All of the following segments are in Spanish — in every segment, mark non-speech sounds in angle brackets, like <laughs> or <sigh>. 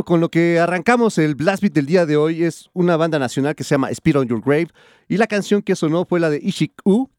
Con lo que arrancamos el Blast Beat del día de hoy es una banda nacional que se llama Speed on Your Grave y la canción que sonó fue la de Ishik U.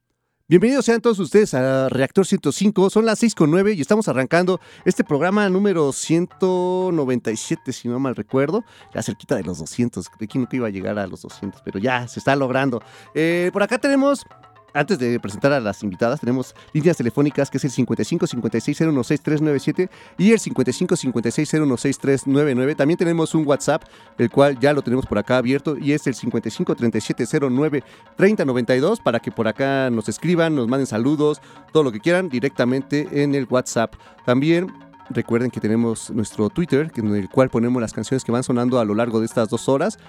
Bienvenidos sean todos ustedes a Reactor 105, son las 6 con 9 y estamos arrancando este programa número 197, si no mal recuerdo, ya cerquita de los 200, creí que nunca iba a llegar a los 200, pero ya se está logrando. Eh, por acá tenemos antes de presentar a las invitadas, tenemos líneas telefónicas que es el 55 56 397 y el 55 56 399 También tenemos un WhatsApp, el cual ya lo tenemos por acá abierto y es el 55 37 09 3092 para que por acá nos escriban, nos manden saludos, todo lo que quieran directamente en el WhatsApp. También recuerden que tenemos nuestro Twitter, en el cual ponemos las canciones que van sonando a lo largo de estas dos horas.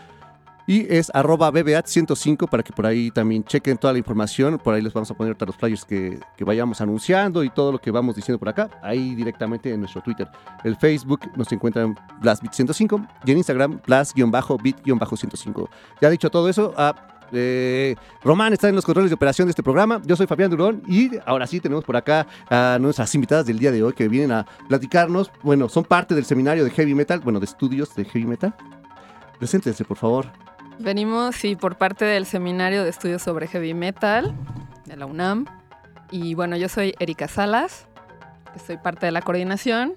Y es arroba BBAT105 para que por ahí también chequen toda la información. Por ahí les vamos a poner todos los flyers que, vayamos anunciando y todo lo que vamos diciendo por acá. Ahí directamente en nuestro Twitter. El Facebook nos encuentran BlastBit105 y en Instagram Blast-Bit-105. Ya dicho todo eso, ah, eh, Román está en los controles de operación de este programa. Yo soy Fabián Durón y ahora sí tenemos por acá a nuestras invitadas del día de hoy que vienen a platicarnos. Bueno, son parte del seminario de Heavy Metal, bueno, de estudios de Heavy Metal. Preséntense, por favor. Venimos, sí, por parte del Seminario de Estudios sobre Heavy Metal de la UNAM. Y bueno, yo soy Erika Salas, soy parte de la coordinación.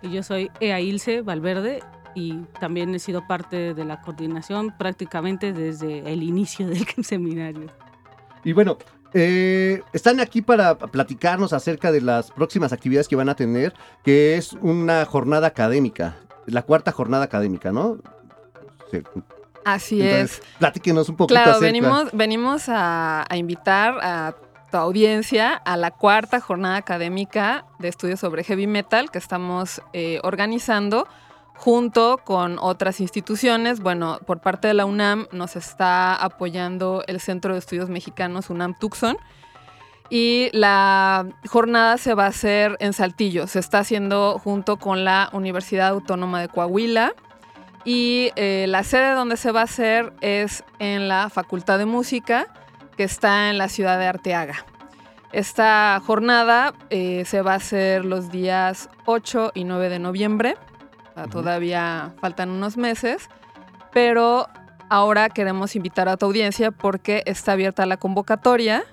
Y yo soy Ea Ilse Valverde y también he sido parte de la coordinación prácticamente desde el inicio del <laughs> seminario. Y bueno, eh, están aquí para platicarnos acerca de las próximas actividades que van a tener, que es una jornada académica, la cuarta jornada académica, ¿no? Sí. Así es. Platíquenos un poquito. Claro, venimos, venimos a, invitar a tu audiencia a la cuarta jornada académica de estudios sobre heavy metal que estamos eh, organizando junto con otras instituciones. Bueno, por parte de la UNAM nos está apoyando el Centro de Estudios Mexicanos UNAM Tucson. Y la jornada se va a hacer en Saltillo. Se está haciendo junto con la Universidad Autónoma de Coahuila y eh, la sede donde se va a hacer es en la Facultad de Música, que está en la ciudad de Arteaga. Esta jornada eh, se va a hacer los días 8 y 9 de noviembre. Todavía faltan unos meses, pero ahora queremos invitar a tu audiencia porque está abierta la convocatoria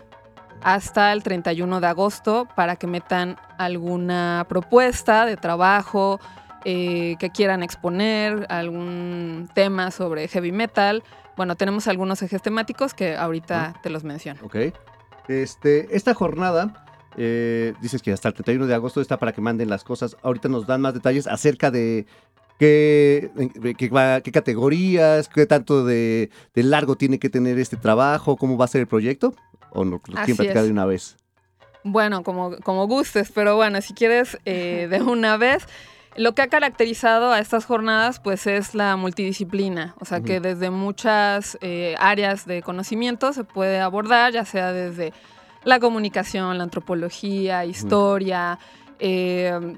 hasta el 31 de agosto para que metan alguna propuesta de trabajo, eh, que quieran exponer, algún tema sobre heavy metal. Bueno, tenemos algunos ejes temáticos que ahorita te los menciono. Ok. Este, esta jornada, eh, dices que hasta el 31 de agosto está para que manden las cosas. Ahorita nos dan más detalles acerca de qué, qué, categorías, qué tanto de, largo tiene que tener este trabajo, cómo va a ser el proyecto. ¿O no? ¿Quién platicar de una vez? Bueno, como, como gustes, pero bueno, si quieres eh, de una vez. Lo que ha caracterizado a estas jornadas pues es la multidisciplina, o sea que desde muchas eh, áreas de conocimiento se puede abordar, ya sea desde la comunicación, la antropología, historia, eh,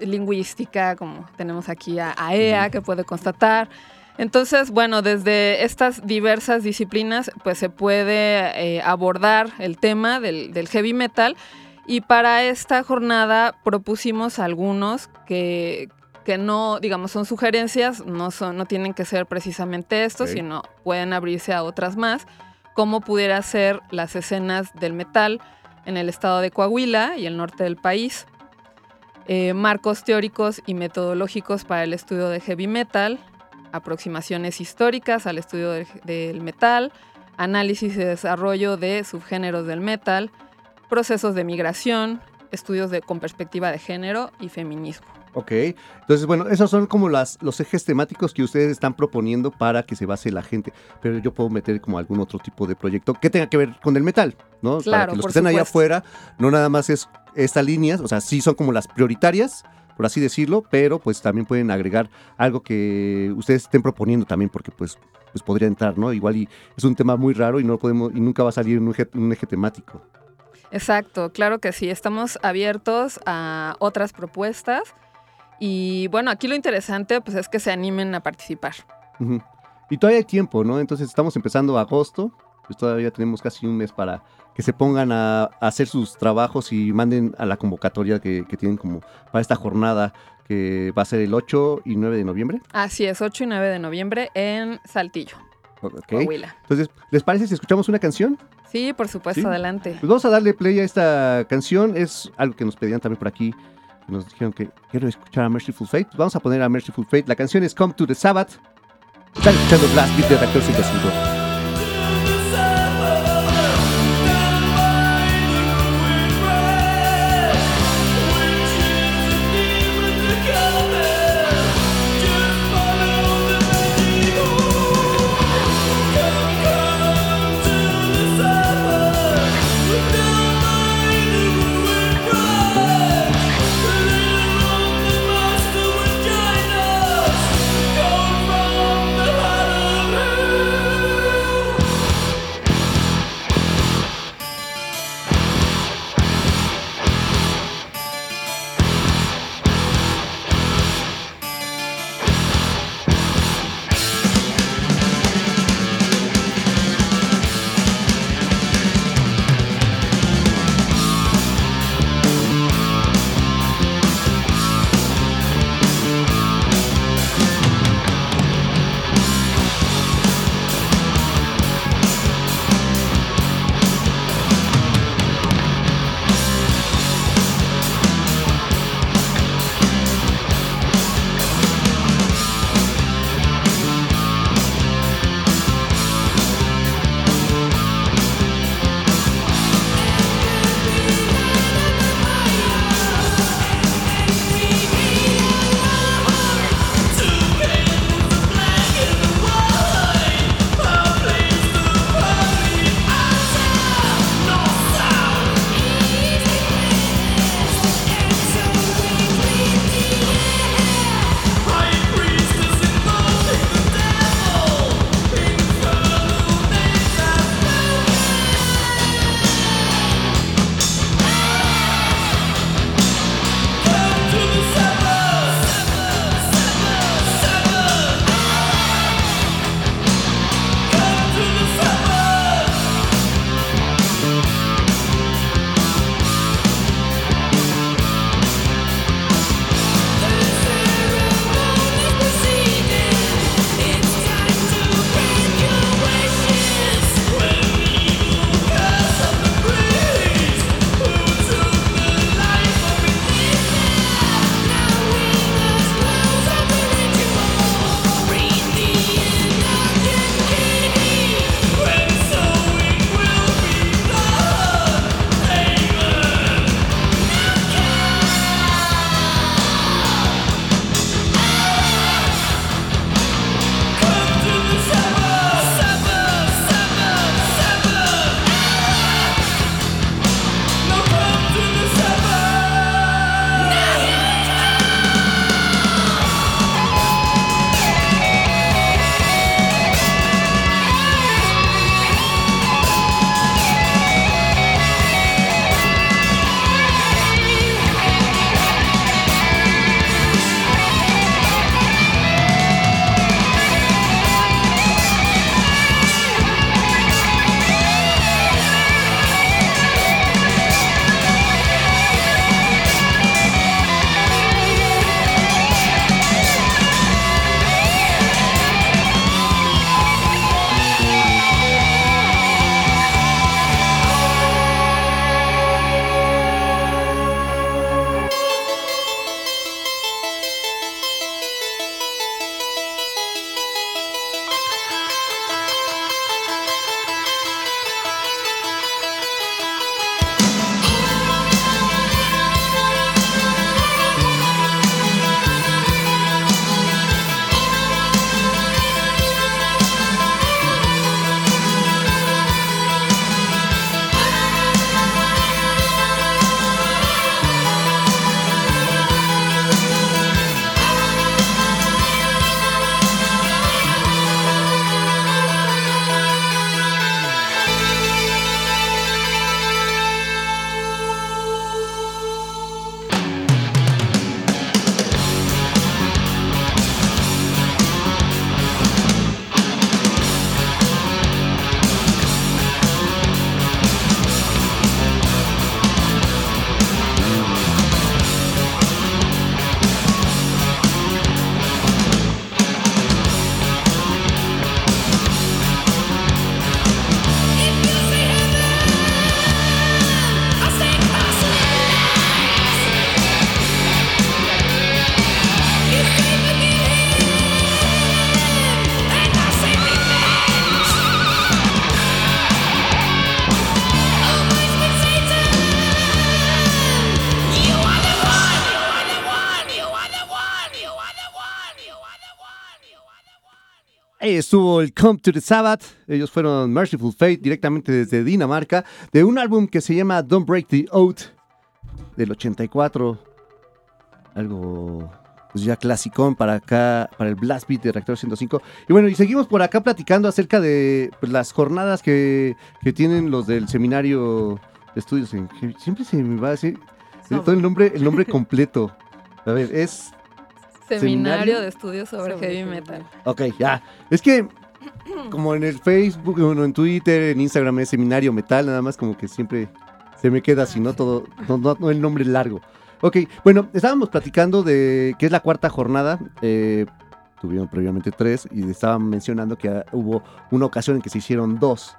lingüística, como tenemos aquí a, EA e que puede constatar. Entonces, bueno, desde estas diversas disciplinas pues se puede eh, abordar el tema del, del heavy metal y para esta jornada propusimos algunos que, que no, digamos, son sugerencias, no, son, no tienen que ser precisamente esto, sino pueden abrirse a otras más, como pudiera ser las escenas del metal en el estado de Coahuila y el norte del país, eh, marcos teóricos y metodológicos para el estudio de heavy metal, aproximaciones históricas al estudio del metal, análisis y desarrollo de subgéneros del metal, procesos de migración, estudios de, con perspectiva de género y feminismo. Ok, entonces bueno, esos son como las, los ejes temáticos que ustedes están proponiendo para que se base la gente, pero yo puedo meter como algún otro tipo de proyecto que tenga que ver con el metal, ¿no? Claro, para que los que estén allá afuera, no nada más es estas líneas, o sea, sí son como las prioritarias, por así decirlo, pero pues también pueden agregar algo que ustedes estén proponiendo también, porque pues, pues podría entrar, ¿no? Igual y es un tema muy raro y no podemos, y nunca va a salir en un eje temático. Exacto, claro que sí, estamos abiertos a otras propuestas y bueno, aquí lo interesante pues es que se animen a participar. Y todavía hay tiempo, ¿no? Entonces estamos empezando agosto, pues todavía tenemos casi un mes para que se pongan a, hacer sus trabajos y manden a la convocatoria que, tienen como para esta jornada que va a ser el 8 y 9 de noviembre. Así es, 8 y 9 de noviembre en Saltillo. Entonces, ¿les parece si escuchamos una canción? Sí, por supuesto, adelante. Pues vamos a darle play a esta canción. Es algo que nos pedían también por aquí. Nos dijeron que quiero escuchar a Merciful Fate. Pues vamos a poner a Merciful Fate. La canción es Come to the Sabbath. Están escuchando Blast Beat de Reactor 105. Estuvo el Come to the Sabbath. Ellos fueron Merciful Fate directamente desde Dinamarca, de un álbum que se llama Don't Break the Oath del 84. Algo pues ya clasicón para acá, para el Blast Beat de Reactor 105. Y bueno, y seguimos por acá platicando acerca de pues, las jornadas que, que, tienen los del seminario de estudios. En, siempre se me va a decir todo el nombre, el nombre completo. A ver, es Seminario, de estudios sobre, heavy metal. Ok, ya. Es que <clears throat> como en el Facebook, en Twitter, en Instagram es Seminario Metal, nada más como que siempre se me queda así, no todo, no, el nombre largo. Ok, bueno, estábamos platicando de que es la cuarta jornada. Eh, tuvieron previamente tres y estaban mencionando que hubo una ocasión en que se hicieron dos,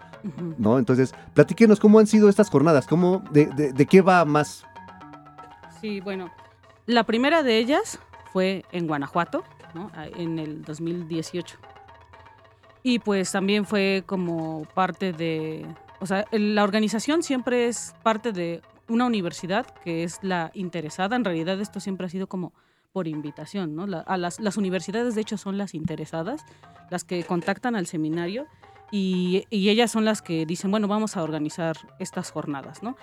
¿no? Entonces, platíquenos cómo han sido estas jornadas, cómo, de, de qué va más. Sí, bueno, la primera de ellas fue en Guanajuato, en el 2018. Y pues también fue como parte de, o sea, la organización siempre es parte de una universidad que es la interesada. En realidad esto siempre ha sido como por invitación, ¿no? a las, las, universidades de hecho son las interesadas, las que contactan al seminario y, y, ellas son las que dicen, bueno, vamos a organizar estas jornadas, ¿no?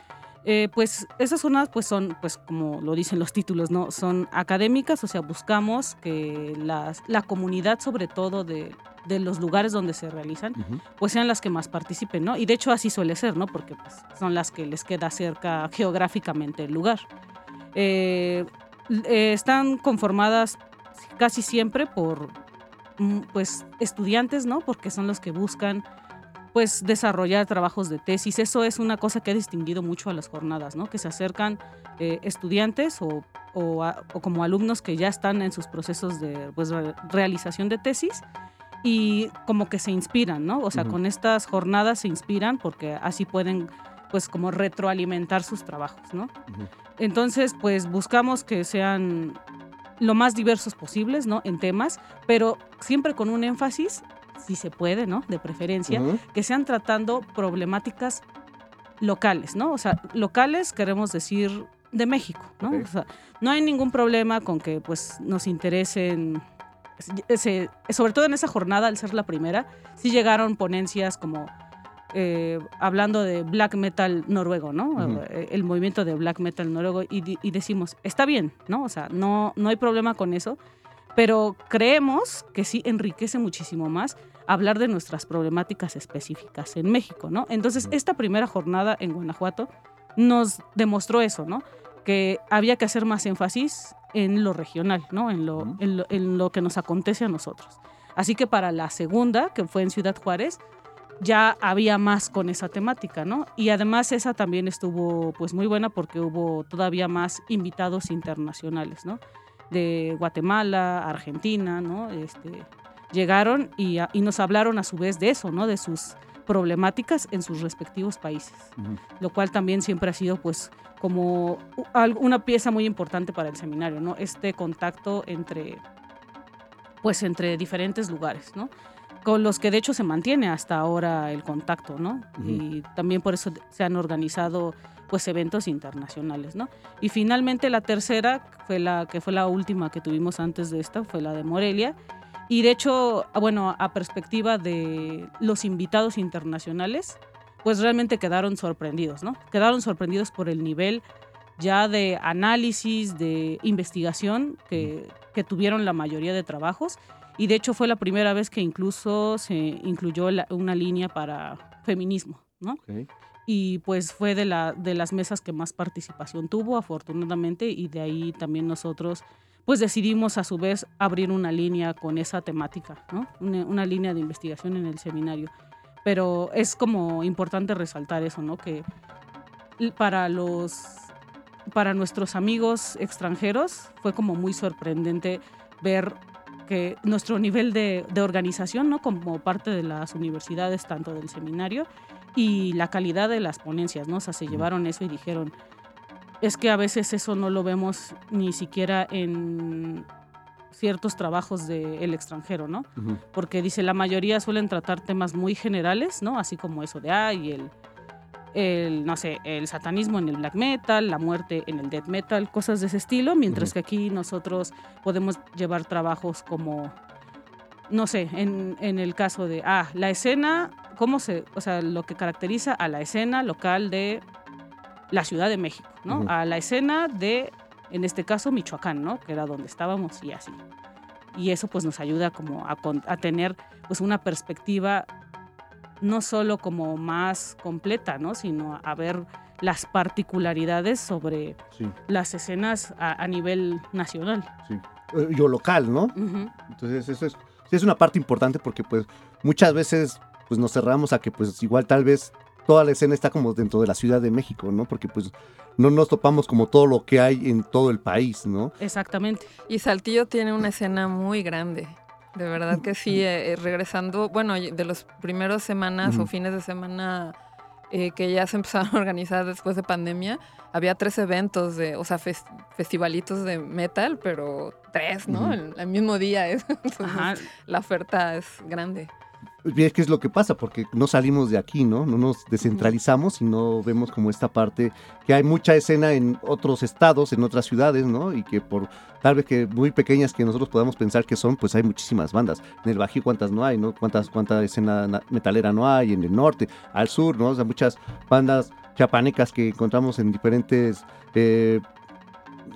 Eh, pues esas jornadas pues son, pues como lo dicen los títulos, ¿no? Son académicas, o sea, buscamos que las, la comunidad, sobre todo de, de, los lugares donde se realizan, pues sean las que más participen, ¿no? Y de hecho así suele ser, ¿no? Porque pues, son las que les queda cerca geográficamente el lugar. Eh, eh, están conformadas casi siempre por mm, pues estudiantes, ¿no? Porque son los que buscan pues desarrollar trabajos de tesis. Eso es una cosa que ha distinguido mucho a las jornadas, ¿no? Que se acercan eh, estudiantes o, o, como alumnos que ya están en sus procesos de pues, realización de tesis y como que se inspiran, ¿no? O sea, con estas jornadas se inspiran porque así pueden pues como retroalimentar sus trabajos, ¿no? Entonces, pues buscamos que sean lo más diversos posibles, ¿no? En temas, pero siempre con un énfasis si se puede, ¿no? De preferencia, que sean tratando problemáticas locales, ¿no? O sea, locales queremos decir de México, ¿no? O sea, no hay ningún problema con que pues nos interesen sobre todo en esa jornada, al ser la primera, sí llegaron ponencias como eh, hablando de black metal noruego, ¿no? Eh, el movimiento de black metal noruego y, y, decimos, está bien, ¿no? O sea, no, no hay problema con eso, pero creemos que sí enriquece muchísimo más hablar de nuestras problemáticas específicas en México, ¿no? Entonces, esta primera jornada en Guanajuato nos demostró eso, ¿no? Que había que hacer más énfasis en lo regional, ¿no? En lo, en lo, que nos acontece a nosotros. Así que para la segunda, que fue en Ciudad Juárez, ya había más con esa temática, ¿no? Y además esa también estuvo pues muy buena porque hubo todavía más invitados internacionales, ¿no? de Guatemala, Argentina, ¿no? Este, llegaron y, nos hablaron a su vez de eso, ¿no? De sus problemáticas en sus respectivos países, lo cual también siempre ha sido pues como una pieza muy importante para el seminario, ¿no? Este contacto entre pues entre diferentes lugares, ¿no? Con los que de hecho se mantiene hasta ahora el contacto, ¿no? Y también por eso se han organizado pues eventos internacionales, ¿no? Y finalmente la tercera fue la que fue la última que tuvimos antes de esta, fue la de Morelia. Y de hecho, ah, bueno, a perspectiva de los invitados internacionales, pues realmente quedaron sorprendidos, ¿no? Quedaron sorprendidos por el nivel ya de análisis, de investigación que, que tuvieron la mayoría de trabajos. Y de hecho fue la primera vez que incluso se incluyó una línea para feminismo, ¿no? y pues fue de, la, de las mesas que más participación tuvo, afortunadamente, y de ahí también nosotros pues decidimos a su vez abrir una línea con esa temática, ¿no? una, línea de investigación en el seminario. Pero es como importante resaltar eso, ¿no? Que para los para nuestros amigos extranjeros fue como muy sorprendente ver que nuestro nivel de, de organización, ¿no? como parte de las universidades, tanto del seminario, y la calidad de las ponencias, ¿no? O sea, se llevaron eso y dijeron, es que a veces eso no lo vemos ni siquiera en ciertos trabajos del extranjero, ¿no? Porque dice, la mayoría suelen tratar temas muy generales, ¿no? Así como eso de, ay, el, el, no sé, el satanismo en el black metal, la muerte en el death metal, cosas de ese estilo, mientras que aquí nosotros podemos llevar trabajos como no sé, en, en el caso de, ah, la escena, ¿cómo se, o sea, lo que caracteriza a la escena local de la Ciudad de México, ¿no? Ujú. A la escena de, en este caso, Michoacán, ¿no? Que era donde estábamos y así. Y eso pues nos ayuda como a, a tener pues una perspectiva no solo como más completa, ¿no? Sino a ver las particularidades sobre Sí, las escenas a, a nivel nacional. sí. Eh, Yo local, ¿no? Ujú. Entonces, eso es, es una parte importante porque, pues, muchas veces, pues, nos cerramos a que, pues, igual tal vez toda la escena está como dentro de la Ciudad de México, ¿no? Porque, pues, no nos topamos como todo lo que hay en todo el país, ¿no? Exactamente. Y Saltillo tiene una escena muy grande. De verdad que sí, eh, eh, regresando, bueno, de los primeros semanas o fines de semana eh, que ya se empezaron a organizar después de pandemia, había tres eventos de, o sea, fes- festivalitos de metal, pero tres, ¿no? El, el mismo día es. <laughs> Entonces, Ajá. la oferta es grande. Es que es lo que pasa, porque no salimos de aquí, ¿no? No nos descentralizamos y no vemos como esta parte que hay mucha escena en otros estados, en otras ciudades, ¿no? Y que por tal vez que muy pequeñas que nosotros podamos pensar que son, pues hay muchísimas bandas. En el Bajío cuántas no hay, ¿no? Cuántas cuánta escena na- metalera no hay en el norte, al sur, ¿no? O sea, muchas bandas chapanecas que encontramos en diferentes eh,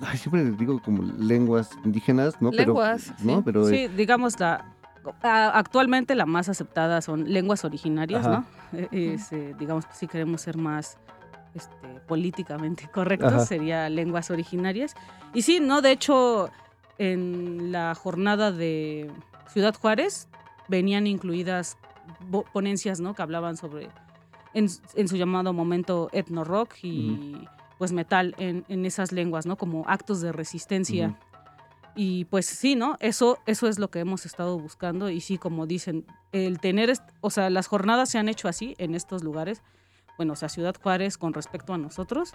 ay, siempre les digo como lenguas indígenas, ¿no? Lenguas, pero, ¿no? sí. Pero, eh, Sí, digamos, la, actualmente la más aceptada son lenguas originarias, Ajá. ¿no? Eh, es, eh, digamos, si queremos ser más este, políticamente correctos, Ajá. sería lenguas originarias. Y sí, ¿no? De hecho, en la jornada de Ciudad Juárez venían incluidas ponencias, ¿no? Que hablaban sobre, en, en su llamado momento, etno rock y pues metal en, en esas lenguas, ¿no? Como actos de resistencia. Ujú. Y pues sí, ¿no? Eso, eso es lo que hemos estado buscando. Y sí, como dicen, el tener, o sea, las jornadas se han hecho así en estos lugares. Bueno, o sea, Ciudad Juárez con respecto a nosotros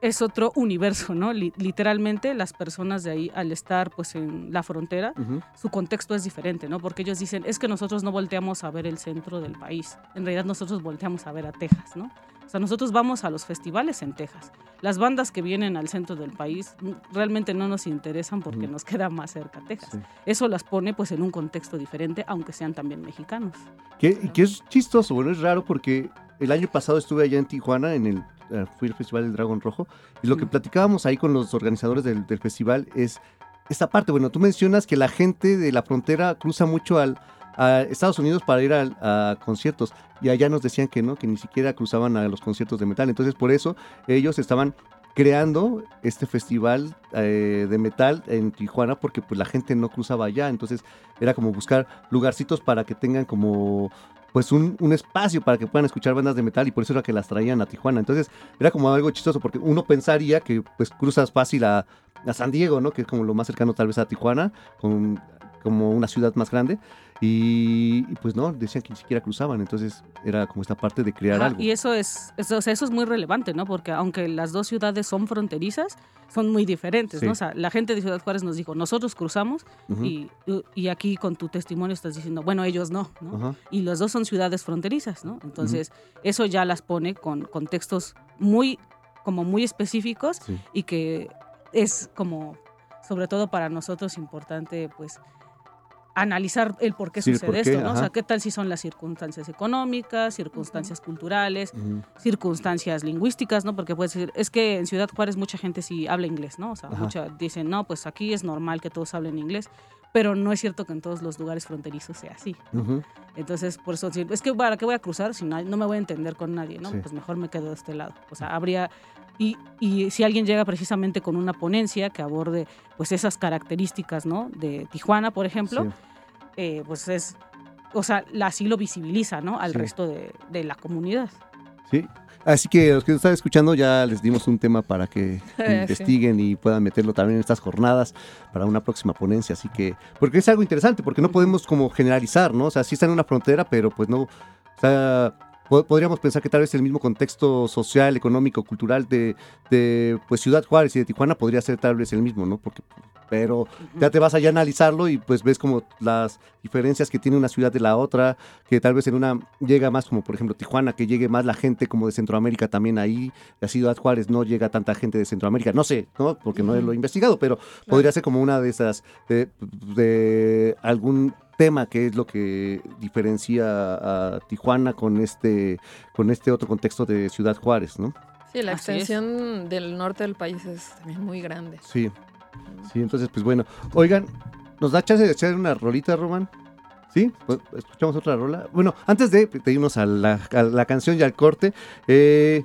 es otro <laughs> universo, ¿no? Li- literalmente las personas de ahí, al estar pues en la frontera, su contexto es diferente, ¿no? Porque ellos dicen, es que nosotros no volteamos a ver el centro del país. En realidad nosotros volteamos a ver a Texas, ¿no? O sea, nosotros vamos a los festivales en Texas. Las bandas que vienen al centro del país realmente no nos interesan porque nos queda más cerca Texas. Sí. Eso las pone pues en un contexto diferente, aunque sean también mexicanos. Que, y que es chistoso, bueno, es raro porque el año pasado estuve allá en Tijuana, en el, eh, fui al Festival del Dragón Rojo, y lo que platicábamos ahí con los organizadores del, del festival es esta parte, bueno, tú mencionas que la gente de la frontera cruza mucho al, a Estados Unidos para ir a, conciertos, y allá nos decían que no, que ni siquiera cruzaban a los conciertos de metal, entonces por eso ellos estaban creando este festival eh, de metal en Tijuana porque pues la gente no cruzaba allá, entonces era como buscar lugarcitos para que tengan como pues un, un espacio para que puedan escuchar bandas de metal y por eso era que las traían a Tijuana. Entonces era como algo chistoso porque uno pensaría que pues cruzas fácil a, a San Diego, ¿no? Que es como lo más cercano tal vez a Tijuana, con, como una ciudad más grande. Y, y, pues no, decían que ni siquiera cruzaban. Entonces era como esta parte de crear Ajá, algo. Y eso es, eso, o sea, eso es muy relevante, ¿no? Porque aunque las dos ciudades son fronterizas, son muy diferentes, Sí. ¿no? O sea, la gente de Ciudad Juárez nos dijo, nosotros cruzamos y, y aquí con tu testimonio estás diciendo, bueno, ellos no, Y las dos son ciudades fronterizas, ¿no? Entonces, eso ya las pone con contextos muy, como muy específicos sí. y que es como, sobre todo para nosotros, importante, pues, analizar el por qué Sí, sucede por qué, esto, ¿no? O sea, qué tal si son las circunstancias económicas, circunstancias culturales, circunstancias lingüísticas, ¿no? Porque puedes decir, es que en Ciudad Juárez mucha gente sí habla inglés, ¿no? O sea, mucha, dicen, no, pues aquí es normal que todos hablen inglés, pero no es cierto que en todos los lugares fronterizos sea así. Entonces, por eso, sí, es que para qué voy a cruzar si no, no me voy a entender con nadie, ¿no? Sí. Pues mejor me quedo de este lado. O sea, habría... Y, y si alguien llega precisamente con una ponencia que aborde pues esas características, ¿no? De Tijuana, por ejemplo, Sí. eh, pues es... O sea, así lo visibiliza, ¿no? Al Sí. resto de, de la comunidad. Sí. Así que los que nos están escuchando ya les dimos un tema para que <laughs> Sí. investiguen y puedan meterlo también en estas jornadas para una próxima ponencia. Así que, porque es algo interesante, porque no podemos como generalizar, ¿no? O sea, sí está en una frontera, pero pues no, o sea, podríamos pensar que tal vez el mismo contexto social, económico, cultural de, de pues Ciudad Juárez y de Tijuana podría ser tal vez el mismo, ¿no? Porque, pero ya te vas allá a analizarlo y pues ves como las diferencias que tiene una ciudad de la otra, que tal vez en una llega más como por ejemplo Tijuana, que llegue más la gente como de Centroamérica también ahí, la ciudad Juárez no llega tanta gente de Centroamérica, no sé, ¿no? Porque no lo he investigado, pero podría ser como una de esas, de, de algún tema que es lo que diferencia a Tijuana con este, con este otro contexto de Ciudad Juárez, ¿no? Sí, la Así es. extensión del norte del país es también muy grande. Sí, sí, entonces pues bueno. Oigan, ¿nos da chance de echar una rolita, Román? ¿Sí? Pues, ¿Escuchamos otra rola? Bueno, antes de, de irnos a la, a la canción y al corte, eh,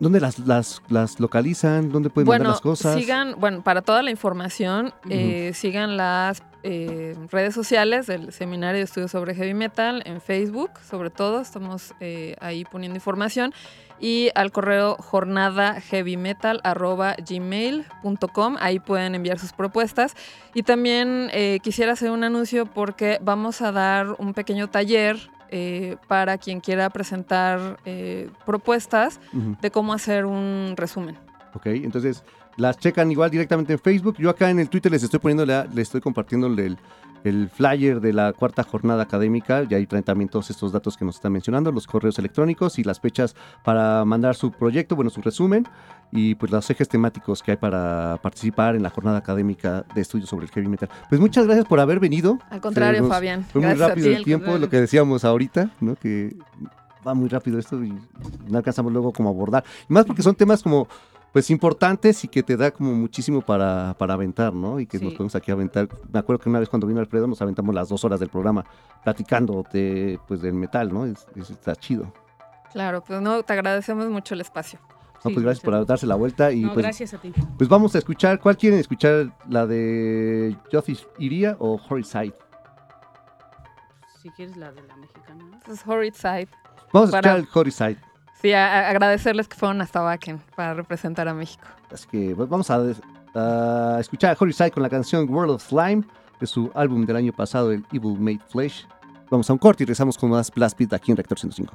¿dónde las, las, las localizan? ¿Dónde pueden mandar Bueno, las cosas? sigan, bueno, para toda la información, eh, sigan las eh, redes sociales del Seminario de Estudios sobre Heavy Metal en Facebook, sobre todo, estamos eh, ahí poniendo información, y al correo jornadaheavymetal.gmail.com, ahí pueden enviar sus propuestas. Y también eh, quisiera hacer un anuncio porque vamos a dar un pequeño taller eh, para quien quiera presentar eh, propuestas Ujú. de cómo hacer un resumen. Ok, entonces las checan igual directamente en Facebook. Yo acá en el Twitter les estoy poniendo, la- les estoy compartiendo el, el flyer de la cuarta jornada académica. Y ahí traen también todos estos datos que nos están mencionando, los correos electrónicos y las fechas para mandar su proyecto, bueno, su resumen y pues los ejes temáticos que hay para participar en la jornada académica de estudios sobre el heavy metal. Pues muchas gracias por haber venido. Al contrario, nos- Fabián. Fue muy gracias rápido ti. el tiempo, contrario. lo que decíamos ahorita, ¿no? Que va muy rápido esto y no alcanzamos luego como abordar. Y más porque son temas como pues importantes y que te da como muchísimo para, para aventar, ¿no? Y que nos podemos aquí aventar. Me acuerdo que una vez cuando vino Alfredo nos aventamos las dos horas del programa platicando de, pues, del metal, ¿no? Es- es- está chido. Claro, pues no, te agradecemos mucho el espacio. No, Sí, pues gracias por darse la vuelta y No, pues, gracias a ti. pues vamos a escuchar, ¿cuál quieren escuchar? ¿La de Justice Iría o Horizide? Si quieres la de la mexicana. ¿no? Entonces, Horrid Side. Vamos a Para- escuchar el Horizide. Sí, a- agradecerles que fueron hasta Wacken para representar a México. Así que pues, vamos a, a escuchar a Horizide con la canción World of Slime de su álbum del año pasado, el Evil Made Flesh. Vamos a un corte y regresamos con más Blast Beat aquí en Rector 105.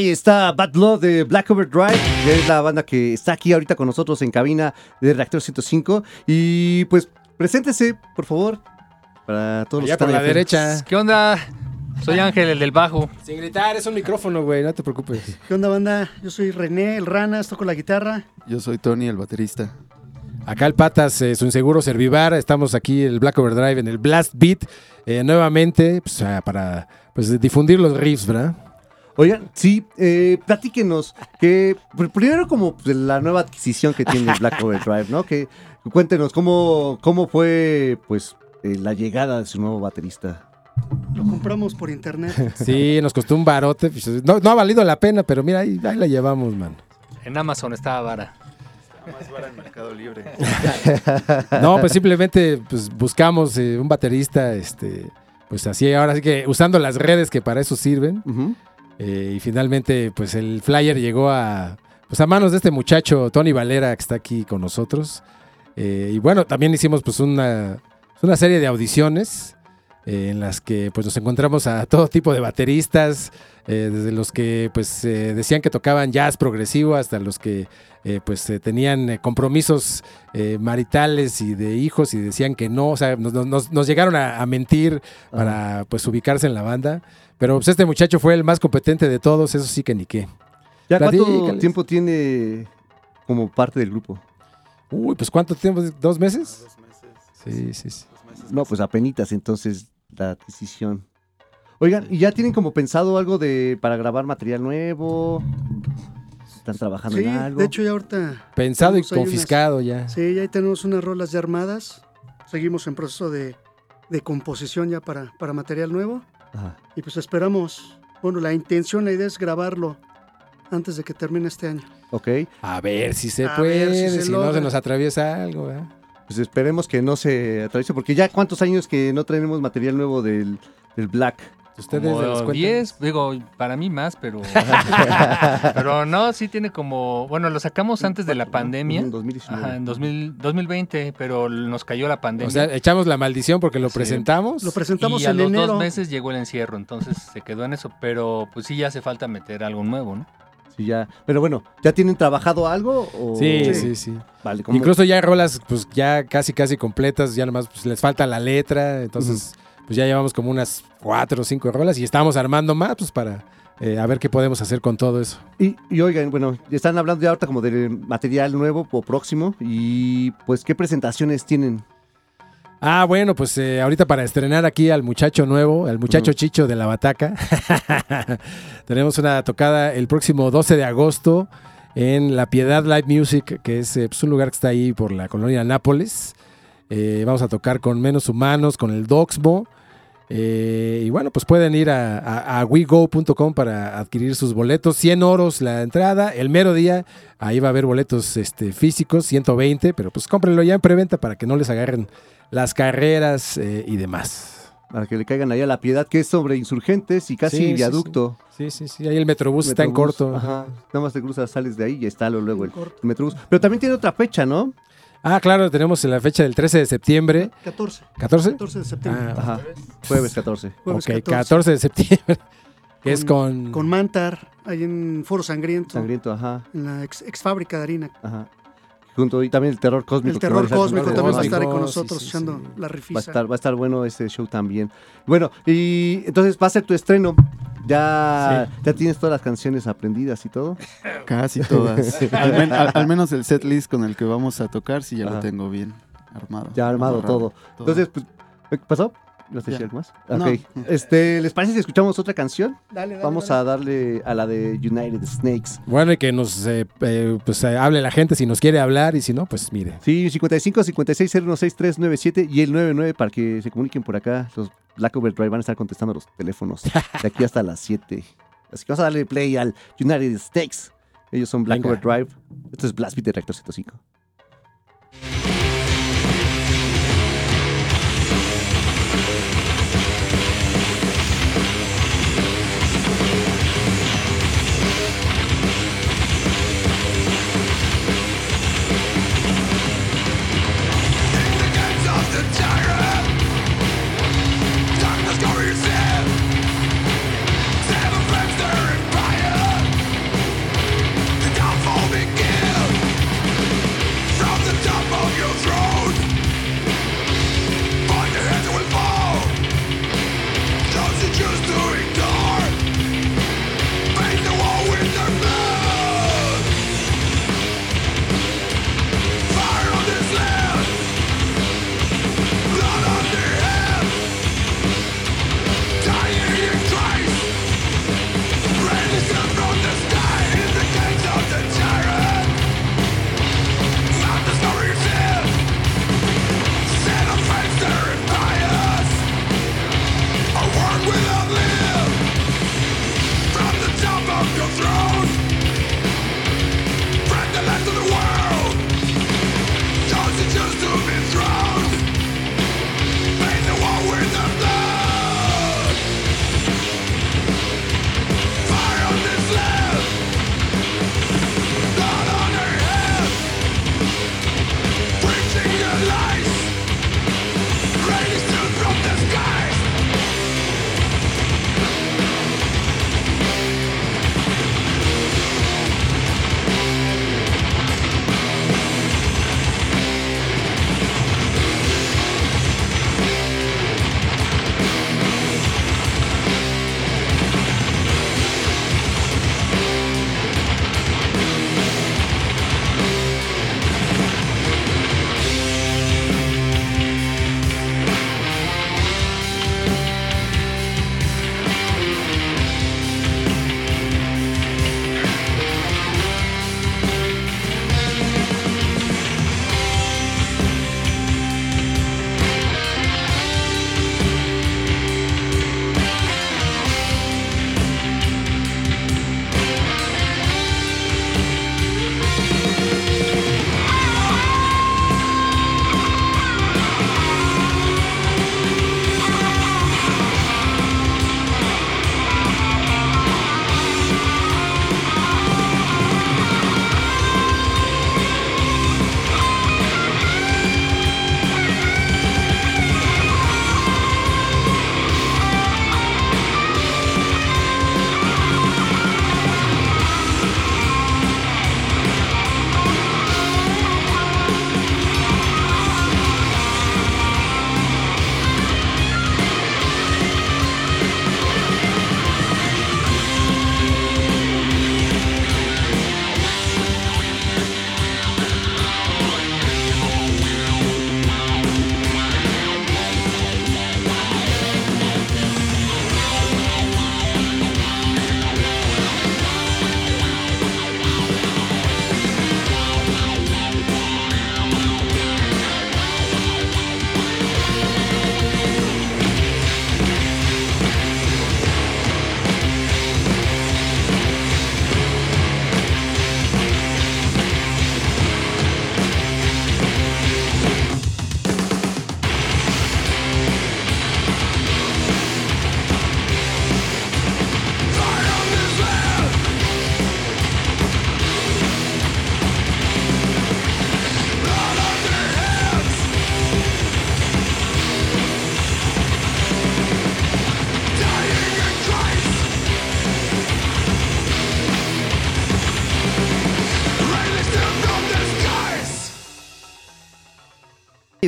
Ahí está Bad Blood de Black Overdrive, que es la banda que está aquí ahorita con nosotros en cabina de Reactor 105. Y pues, preséntese, por favor, para todos los que están por la ahí afuera. derecha. ¿Qué onda? Soy Ángel, el del bajo. Sin gritar, es un micrófono, güey, no te preocupes. <laughs> ¿Qué onda, banda? Yo soy René, el Ranas, toco la guitarra. Yo soy Tony, el baterista. Acá el Patas, eh, su inseguro Servivar. Estamos aquí en el Black Overdrive, en el Blast Beat, eh, nuevamente, pues, ah, para pues, difundir los riffs, ¿verdad? Oigan, sí, eh, platíquenos, que pr- primero como la nueva adquisición que tiene Black <laughs> Overdrive, ¿no? Que cuéntenos cómo, cómo fue pues eh, la llegada de su nuevo baterista. Lo compramos por internet. <laughs> Sí, nos costó un barote. pues, No, no ha valido la pena, pero mira, ahí, ahí la llevamos, man. En Amazon estaba vara. Más vara en Mercado Libre. <laughs> No, pues simplemente pues, buscamos eh, un baterista, este, pues así, ahora sí que usando las redes que para eso sirven. Ujú. Eh, y finalmente, pues el flyer llegó a, pues, a manos de este muchacho, Tony Valera, que está aquí con nosotros. Eh, y bueno, también hicimos pues una, una serie de audiciones eh, en las que pues nos encontramos a todo tipo de bateristas, eh, desde los que pues eh, decían que tocaban jazz progresivo hasta los que eh, pues eh, tenían eh, compromisos eh, maritales y de hijos y decían que no, o sea, nos, nos- nos llegaron a, a mentir para pues ubicarse en la banda. Pero pues este muchacho fue el más competente de todos, eso sí que ni qué. ¿Ya cuánto tiempo tiene como parte del grupo? Uy, pues ¿cuánto tiempo? ¿Dos meses? Sí, sí, sí. No, pues apenitas entonces la adquisición. Oigan, ¿y ya tienen como pensado algo de para grabar material nuevo? ¿Están trabajando Sí, en algo? de hecho ya ahorita, Pensado y unas- confiscado ya. sí, ya ahí tenemos unas rolas ya armadas. Seguimos en proceso de, de composición ya para, para material nuevo. Ajá. Y pues esperamos, bueno, la intención, la idea es grabarlo antes de que termine este año. Ok, A ver si se A puede, si no se nos atraviesa algo. ¿verdad? pues esperemos que no se atraviese, porque ya cuántos años que no tenemos material nuevo del, del Black. Ustedes de los Como cuentan. 10, digo, para mí más, pero... <laughs> pero no, sí tiene como... Bueno, lo sacamos antes de la pandemia. En 2019. Ajá, en 2000 2020, pero nos cayó la pandemia. O sea, echamos la maldición porque lo Sí. presentamos. Lo presentamos y a en los enero. dos meses llegó el encierro, entonces se quedó en eso. Pero pues sí, ya hace falta meter algo nuevo, ¿no? Sí, ya. Pero bueno, ¿ya tienen trabajado algo? O... Sí, Sí. sí, sí. Vale, ¿cómo? Incluso ya hay rolas pues ya casi casi completas, ya nomás pues, les falta la letra, entonces pues ya llevamos como unas cuatro o cinco rolas y estamos armando más pues para eh, a ver qué podemos hacer con todo eso. Y, y oigan, bueno, están hablando ya ahorita como de material nuevo o próximo. Y pues, ¿qué presentaciones tienen? Ah, bueno, pues eh, ahorita para estrenar aquí al muchacho nuevo, al muchacho. Chicho de la Bataca, <laughs> tenemos una tocada el próximo 12 de agosto en La Piedad Live Music, que es eh, pues, un lugar que está ahí por la colonia Nápoles. Vamos a tocar con Menos Humanos, con el Doxmo. Eh, y bueno, pues pueden ir a, a, a wego.com para adquirir sus boletos. 100 oros la entrada. El mero día, ahí va a haber boletos este, físicos, 120, pero pues cómprenlo ya en preventa para que no les agarren las carreras eh, y demás. Para que le caigan ahí a la piedad, que es sobre insurgentes y casi Sí, sí, viaducto. Sí, sí, sí. Ahí el Metrobús está en corto. Ajá. Nada más te cruzas, sales de ahí y está luego el, el Metrobús. Pero también tiene otra fecha, ¿no? Ah, claro, tenemos la fecha del 13 de septiembre. 14, ¿14? 14 de septiembre. Ah, Ajá. Jueves 14. Jueves ok, 14. 14 de septiembre. Que <laughs> es con... Con Mantar, ahí en Foro Sangriento, Sangriento, ajá. en la ex, ex fábrica de harina. Ajá. Junto y también el terror cósmico. El terror cósmico también va a estar ahí con nosotros sí, echando sí. la Va a rifisa. estar, va a estar bueno ese show también. Bueno, y entonces va a ser tu estreno. Ya, ya tienes todas las canciones aprendidas y todo. <laughs> Casi todas. al, men- al- al menos el set list con el que vamos a tocar, sí ya Ajá. lo tengo bien armado. Ya armado Amarrado, todo. Entonces, pues, ¿qué pasó? ¿No te Ya. algo más? No. Ok. Este, ¿Les parece si escuchamos otra canción? Dale, dale, Vamos dale. a darle a la de United Snakes. Bueno, y que nos eh, eh, pues, eh, hable la gente si nos quiere hablar y si no, pues mire. Sí, 55 56 016397 y el 99 para que se comuniquen por acá. Los Black Overdrive van a estar contestando los teléfonos de aquí hasta las 7. Así que vamos a darle play al United Snakes. Ellos son Black Venga. Overdrive. Esto es Blast Beat de Reactor 105.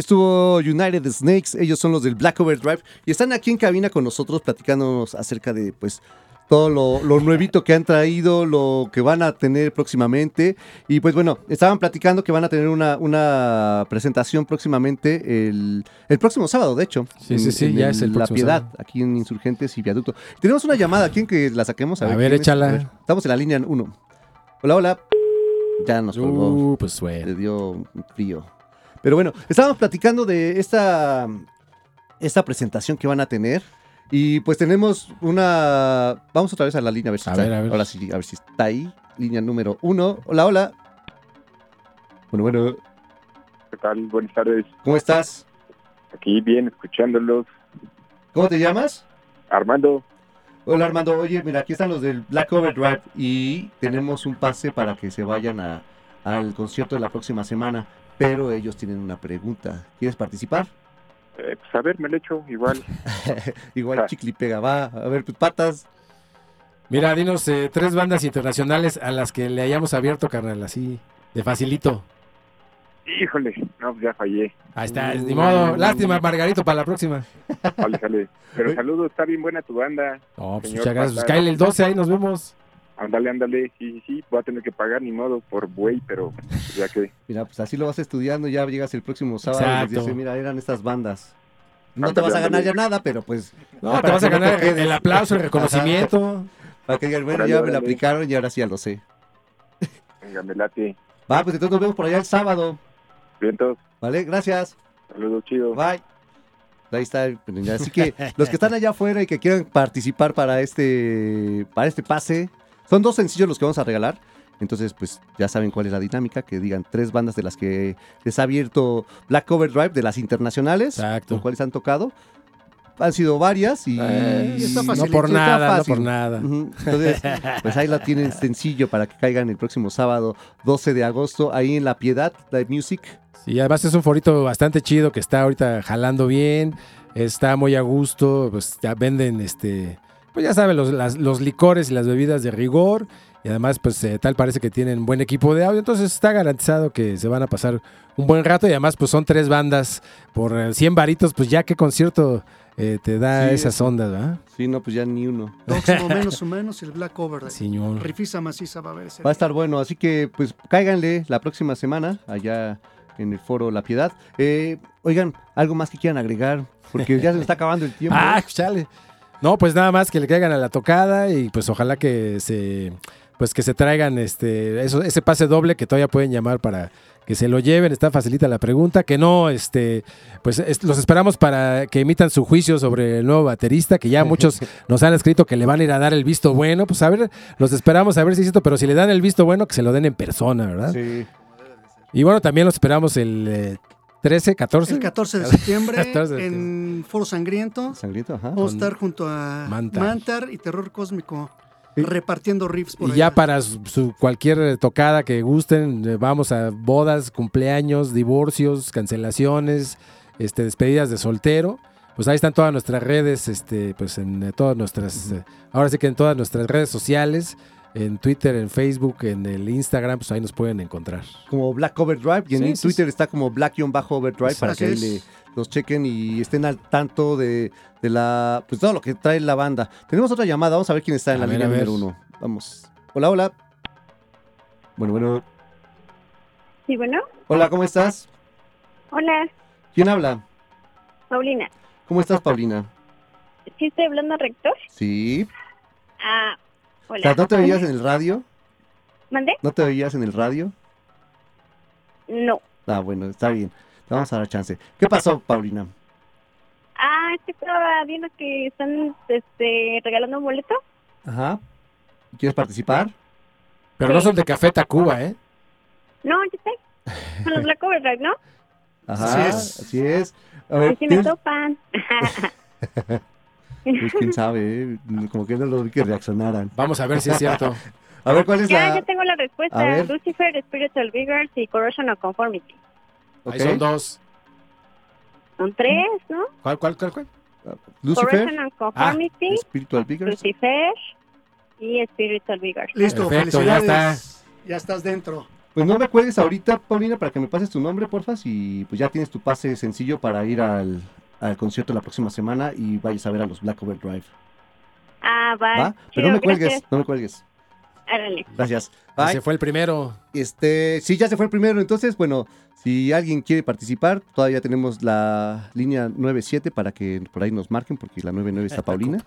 Estuvo United Snakes, ellos son los del Black Overdrive y están aquí en cabina con nosotros platicándonos acerca de pues todo lo, lo nuevito que han traído, lo que van a tener próximamente. Y pues bueno, estaban platicando que van a tener una, una presentación próximamente el, el próximo sábado, de hecho. Sí, sí, sí, ya es el La próximo Piedad, sábado. aquí en Insurgentes y Viaducto. Tenemos una llamada, ¿quién que la saquemos? A ver, échala. A ver, estamos en la línea 1. Hola, hola. Ya nos colgó. Uh, pues bueno. Le dio frío. Pero bueno, estábamos platicando de esta, esta presentación que van a tener. Y pues tenemos una. Vamos otra vez a la línea a ver si A está. ver, a ver. Ahora sí, a ver si está ahí. Línea número uno. Hola, hola. Bueno, bueno, ¿Qué tal? Buenas tardes. ¿cómo estás? Aquí bien, escuchándolos. ¿Cómo te llamas? Armando, Hola Armando, oye, mira, aquí están los del Black Overdrive y tenemos un pase para que se vayan a- al concierto de la próxima semana, pero ellos tienen una pregunta. ¿Quieres participar? eh, pues a ver, me lo echo igual. <laughs> Igual Ah. chicle y pega, va. A ver, pues patas. Mira, dinos eh, tres bandas internacionales a las que le hayamos abierto, carnal, así, de facilito. Híjole, no, pues ya fallé. Ahí está, ni modo. Lástima, Margarito, para la próxima. Vale, sale. Pero <laughs> saludos, está bien buena tu banda. No, pues Señor muchas gracias. Pues el 12, ahí nos vemos. Ándale, ándale. Sí, sí, sí. Voy a tener que pagar ni modo por buey, pero ya que. Mira, pues así lo vas estudiando, ya llegas el próximo sábado y Exacto. dices, mira, eran estas bandas. No te vas a ganar ándale. ya nada, pero pues... No, te vas a ganar el, el aplauso, el reconocimiento. Para que digan, bueno, ya me lo aplicaron y ahora sí ya lo sé. Venga, me late. Va, pues entonces nos vemos por allá el sábado. Vientos. ¿Vale? Gracias. Saludos, chido. Bye. Ahí está. pues, Así que los que están allá afuera y que quieran participar para este, para este pase, son dos sencillos los que vamos a regalar. Entonces, pues ya saben cuál es la dinámica, que digan tres bandas de las que les ha abierto Black Cover Drive, de las internacionales, Exacto. con cuáles han tocado. Han sido varias y... Eh, está no por nada, no por nada. Entonces, pues ahí la tienen sencillo para que caigan el próximo sábado 12 de agosto, ahí en La Piedad, Live Music. Y además es un forito bastante chido que está ahorita jalando bien, está muy a gusto, pues ya venden este, pues ya saben, los, las- los licores y las bebidas de rigor. Y además, pues eh, tal parece que tienen buen equipo de audio, entonces está garantizado que se van a pasar un buen rato. Y además, pues son tres bandas por eh, 100 varitos, pues ya qué concierto eh, te da Sí, esas ondas, ¿verdad? Sí, no, pues ya ni uno. Próximo <laughs> menos o menos y el Black Overdrive. Señor. Rifisa maciza va a haber ese Va a estar bueno, así que pues cáiganle la próxima semana allá en el foro La Piedad. Eh, oigan, algo más que quieran agregar, porque ya se nos está acabando el tiempo. <laughs> Ah, chale. No, pues nada más que le caigan a la tocada y pues ojalá que se pues que se traigan este eso, ese pase doble que todavía pueden llamar para que se lo lleven, está facilita la pregunta, que no este pues es- los esperamos para que emitan su juicio sobre el nuevo baterista, que ya <laughs> muchos nos han escrito que le van a ir a dar el visto bueno, pues a ver, los esperamos a ver si es cierto, pero si le dan el visto bueno que se lo den en persona, ¿verdad? Sí. Y bueno, también los esperamos el eh, 13, 14. El 14 de <laughs> septiembre 14 de en Foro Sangriento. Sangriento, ajá. Vamos a estar junto a Mantar. Mantar, y Terror Cósmico Sí. repartiendo riffs por Y ya para su, su- cualquier tocada que gusten, eh, vamos a bodas, cumpleaños, divorcios, cancelaciones, este, despedidas de soltero. Pues ahí están todas nuestras redes, este, pues en eh, todas nuestras, eh, ahora sí que en todas nuestras redes sociales, en Twitter, en Facebook, en el Instagram, pues ahí nos pueden encontrar. Como Black Overdrive y en Sí, sí, Twitter está como Black-Overdrive para que ahí le, los chequen y estén al tanto de, de la pues todo lo que trae la banda. Tenemos otra llamada, vamos a ver quién está en A la ver, línea número uno. Vamos. Hola, hola. Bueno, bueno. Sí, bueno. Hola, ¿cómo estás? Hola, ¿Quién habla? Paulina. ¿Cómo estás, Paulina? ¿Sí estoy hablando rector? Sí. Ah, O hola. sea, ¿no te veías en el radio? ¿Mandé? ¿No te veías en el radio? No. Ah, bueno, está bien. Te vamos a dar chance. ¿Qué pasó, Paulina? Ah, es que estaba viendo que están este, regalando un boleto. Ajá. ¿Quieres participar? Pero no son de Café Tacuba, ¿eh? No, ya está. Son los Black Overdrive, ¿no? Ajá, Así es. así es. A ver, me ¿tienes- topan. <laughs> <laughs> Pues quién sabe, ¿eh? como que no lo vi que reaccionaran. Vamos a ver si es cierto. <laughs> A ver, ¿cuál es ya, la...? ya tengo la respuesta. A ver. Lucifer, Spiritual Vigors y Corrosion of Conformity. Ok. Ahí son dos. Son tres, ¿no? ¿Cuál, cuál, cuál, cuál? Lucifer, Corrosion of Conformity, Spiritual Vigors. Lucifer y Spiritual Vigors. Listo, Perfecto, ya felicidades. Ya estás dentro. Pues no me cuelgues ahorita, Paulina, para que me pases tu nombre, porfas, y pues ya tienes tu pase sencillo para ir al, al concierto la próxima semana y vayas a ver a los Black Overdrive. Ah, va. ¿Va? Pero no me cuelgues, no me cuelgues. Árale. Gracias. Ya Bye. Se fue el primero. Este, sí, ya se fue el primero. Entonces, bueno, si alguien quiere participar, todavía tenemos la línea 97 para que por ahí nos marquen, porque la 99 está <laughs> Paulina.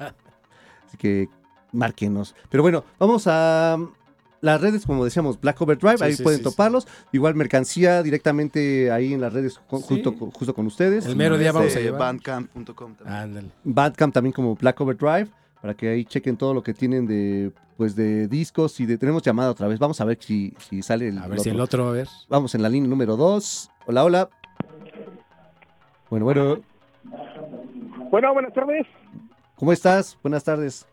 Así que márquenos. Pero bueno, vamos a las redes, como decíamos, Black Overdrive, Sí, ahí sí, pueden sí, toparlos. Igual mercancía directamente ahí en las redes, ju- Sí. justo, con- justo con ustedes. El mero día vamos a De llevar. Bandcamp.com también. Ándale. Bandcamp también como Black Overdrive, para que ahí chequen todo lo que tienen de pues de discos y de tenemos llamada otra vez. Vamos a ver si, si sale el A ver si el otro, a ver. Vamos en la línea número 2. Hola, hola. Bueno, bueno, Bueno, buenas tardes. ¿cómo estás? Buenas tardes.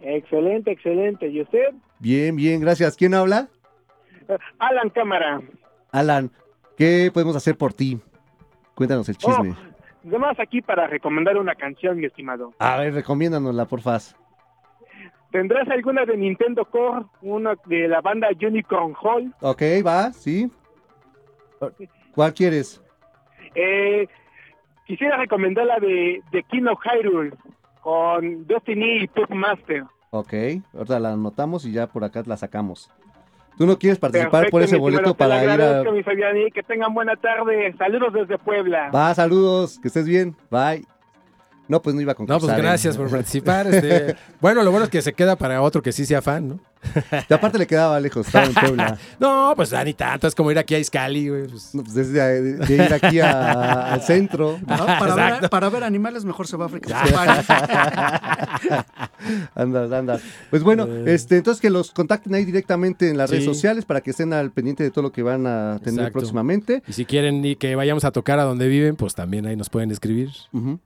Excelente, excelente. ¿Y usted? Bien, bien, gracias. ¿Quién habla? Alan Cámara. Alan, ¿qué podemos hacer por ti? Cuéntanos el chisme. Nada más aquí para recomendar una canción, mi estimado. A ver, recomiéndanosla, porfas. ¿Tendrás alguna de Nintendo Core? Una de la banda Unicorn Hall. Ok, va, sí. ¿Cuál quieres? Eh, quisiera recomendar la de, de King of Hyrule con Destiny y Pup Master. Ok, ahorita la anotamos y ya por acá la sacamos. ¿Tú no quieres participar Perfecto, por ese boleto para ir a... Que tengan buena tarde. Saludos desde Puebla. Va, saludos, que estés bien. Bye. No, pues no iba a No, concursar. pues ¿eh? gracias por participar. este. <laughs> Bueno, lo bueno es que se queda para otro que sí sea fan, ¿no? Y aparte le quedaba lejos, estaba en Puebla. <laughs> No, pues ni tanto, es como ir aquí a Iscali, güey. pues. No, pues desde de, de ir aquí a- al centro. ¿no? Para, ver, Exacto. para ver animales mejor se va a África. <laughs> Andas, andas. Pues bueno, este, entonces que los contacten ahí directamente en las redes sociales para que estén al pendiente de todo lo que van a tener Exacto. próximamente. Y si quieren y que vayamos a tocar a donde viven, pues también ahí nos pueden escribir. De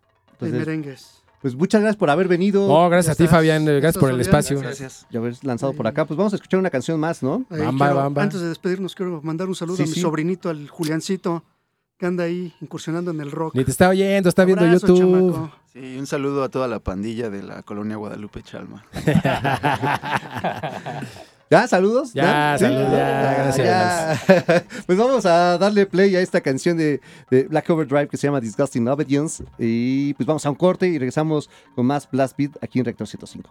Entonces, merengues. pues muchas gracias por haber venido. No, gracias a ti? Fabián. eh, Gracias ¿Estás, por el espacio. Gracias. Ya haber lanzado por acá. Pues vamos a escuchar una canción más, ¿no? Ahí Bamba, quiero- bamba. Antes de despedirnos, quiero mandar un saludo Sí, a mi sí. sobrinito, al Juliancito, que anda ahí incursionando en el rock. Ni te está oyendo, está viendo YouTube. chamaco. Sí, un saludo a toda la pandilla de la colonia Guadalupe Chalma. <laughs> <laughs> ¿Ya? ¿Saludos? Ya, saludos, ya, gracias. ya. <laughs> Pues vamos a darle play a esta canción de, de Black Overdrive que se llama Disgusting Obedience. Y pues vamos a un corte y regresamos con más Blast Beat aquí en Rector 105.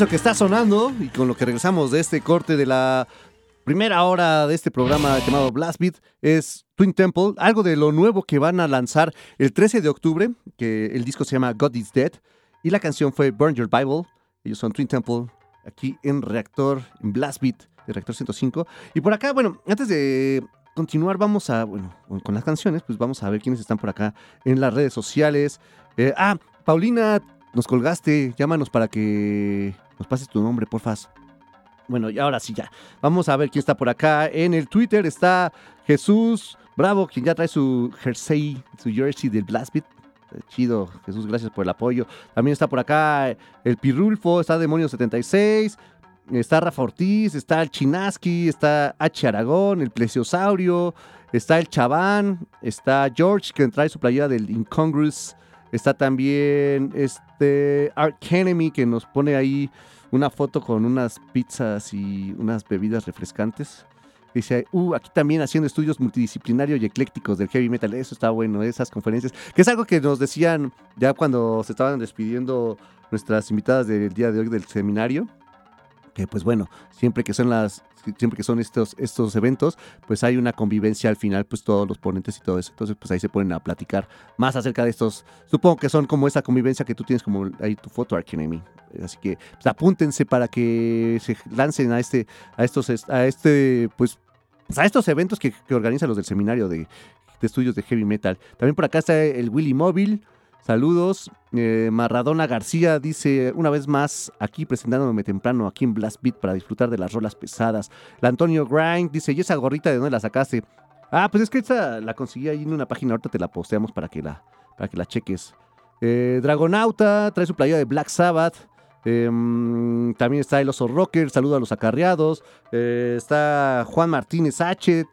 Eso que está sonando y con lo que regresamos de este corte de la primera hora de este programa llamado Blast Beat es Twin Temple, algo de lo nuevo que van a lanzar el 13 de octubre, que el disco se llama God is Dead y la canción fue Burn Your Bible. Ellos son Twin Temple aquí en Reactor, en Blast Beat de Reactor 105. Y por acá, bueno, antes de continuar, vamos a, bueno, con- las canciones, pues vamos a ver quiénes están por acá en las redes sociales. Eh, ah, Paulina, nos colgaste, llámanos para que nos pases tu nombre, porfas. Bueno, y ahora sí ya. Vamos a ver quién está por acá. En el Twitter está Jesús Bravo, quien ya trae su jersey, su jersey del Blast Beat. Eh, Chido, Jesús, gracias por el apoyo. También está por acá el Pirulfo, está Demonio76, está Rafa Ortiz, está el Chinaski, está H. Aragón, el Plesiosaurio, está el Chaván, está George, que trae su playera del Incongruous. Está también este Art Enemy, que nos pone ahí una foto con unas pizzas y unas bebidas refrescantes. Dice, uh, aquí también haciendo estudios multidisciplinarios y eclécticos del heavy metal. Eso está bueno, esas conferencias. Que es algo que nos decían ya cuando se estaban despidiendo nuestras invitadas del día de hoy del seminario. Que pues bueno, siempre que son las siempre que son estos estos eventos, pues hay una convivencia al final, pues todos los ponentes y todo eso. Entonces, pues ahí se ponen a platicar más acerca de estos, supongo que son como esa convivencia que tú tienes como ahí tu foto Archenemy. Así que pues, apúntense para que se lancen a este a estos a este pues pues, a estos eventos que, organizan los del seminario de, de estudios de heavy metal. También por acá está el Willy Móvil. Saludos. Eh, Maradona García dice una vez más aquí presentándome temprano aquí en Blast Beat para disfrutar de las rolas pesadas. El Antonio Grind dice, ¿y esa gorrita de dónde la sacaste? Ah, pues es que esta la conseguí ahí en una página, ahorita te la posteamos para que la, para que la cheques. Eh, Dragonauta trae su playa de Black Sabbath. Em, también está el Oso Rocker, saludo a los acarreados. Eh, está Juan Martínez H.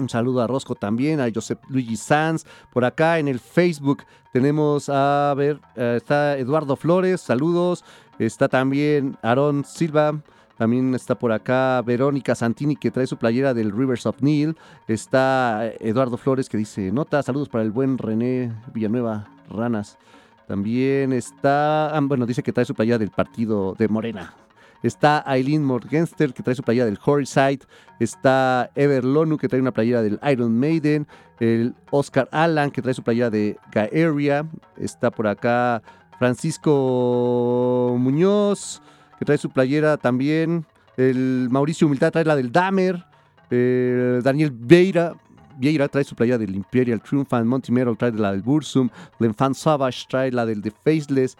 Un saludo a Rosco también, a Josep Luigi Sanz. Por acá en el Facebook tenemos, a ver, eh, está Eduardo Flores, saludos. Está también Aarón Silva. También está por acá Verónica Santini que trae su playera del Rivers of Neil. Está Eduardo Flores que dice nota, saludos para el buen René Villanueva Ranas. También está, ah, bueno, dice que trae su playera del partido de Morena. Está Aileen Morgenster que trae su playera del Horside. Está Ever Lonu que trae una playera del Iron Maiden. El Oscar Allan que trae su playera de Gaeria. Está por acá Francisco Muñoz que trae su playera también. El Mauricio Humildad trae la del Damer. El Daniel Vieira, Vieira trae su playera del Imperial Triumphant. Monty Merrill trae la del Bursum. Lenfan Savage trae la del The Faceless.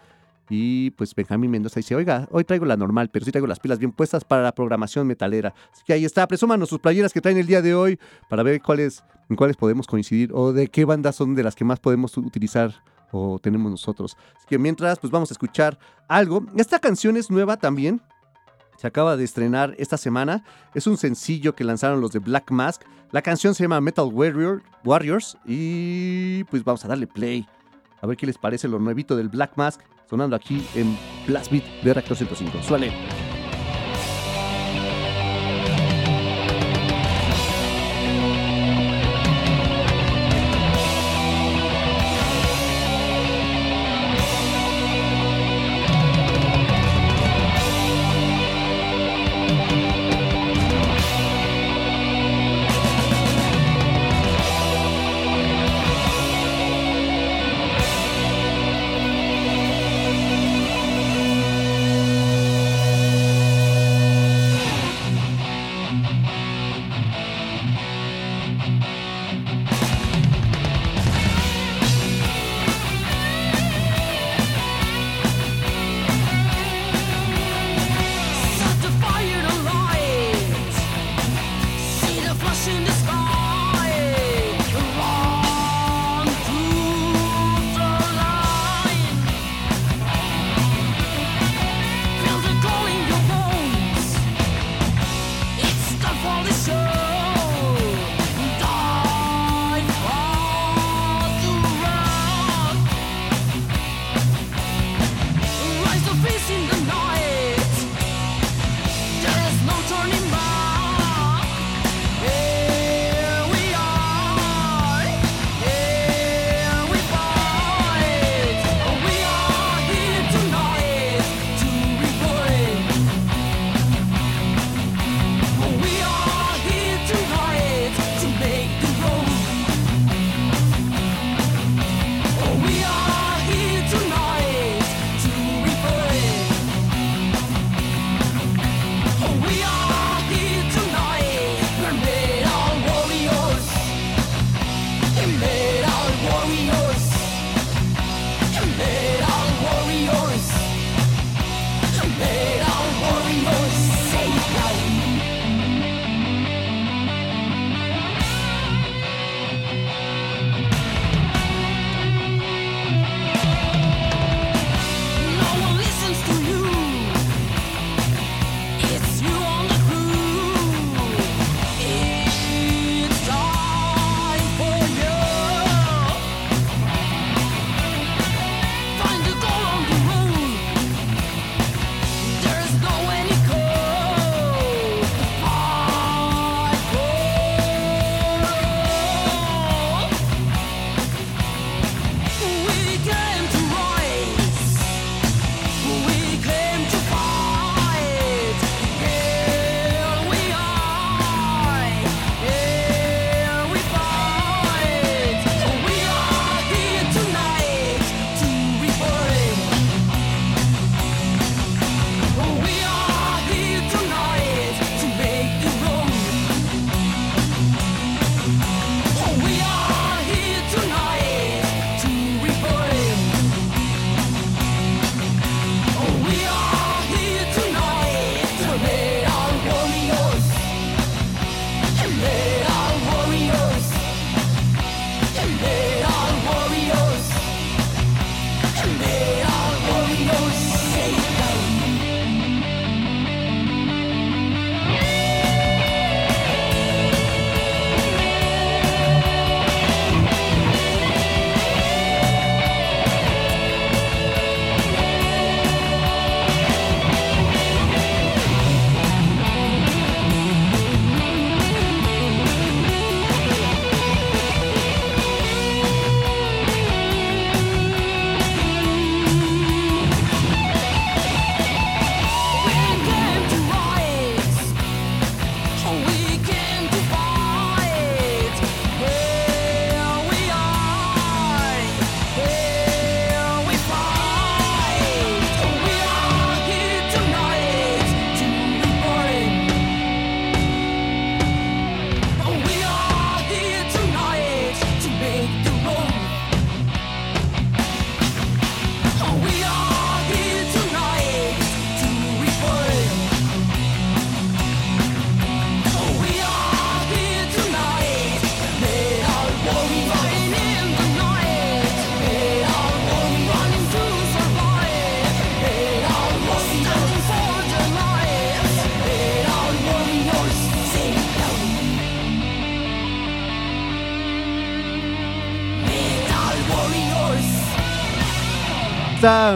Y pues Benjamín Mendoza dice, oiga, hoy traigo la normal, pero sí traigo las pilas bien puestas para la programación metalera. Así que ahí está, presúmanos sus playeras que traen el día de hoy para ver cuáles, en cuáles podemos coincidir o de qué bandas son de las que más podemos utilizar o tenemos nosotros. Así que mientras, pues vamos a escuchar algo. Esta canción es nueva también. Se acaba de estrenar esta semana. Es un sencillo que lanzaron los de Black Mask. La canción se llama Metal Warrior, Warriors. Y pues vamos a darle play. A ver qué les parece lo nuevito del Black Mask. Sonando aquí en Blast Beat de Reactor 105. Suele.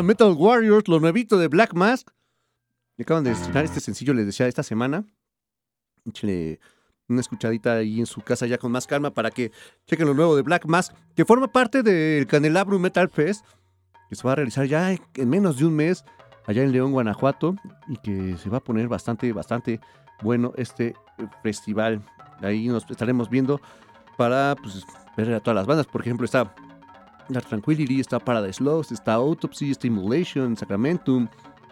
Metal Warriors, lo nuevito de Black Mask. Me acaban de estrenar este sencillo, les decía, esta semana. Échale una escuchadita ahí en su casa ya con más calma para que chequen lo nuevo de Black Mask, que forma parte del Canelabro Metal Fest, que se va a realizar ya en menos de un mes allá en León, Guanajuato, y que se va a poner bastante, bastante bueno este festival. Ahí nos estaremos viendo para pues, ver a todas las bandas. Por ejemplo, está Dark Tranquility, está Paradise Lost, está Autopsy, Stimulation, Sacramentum,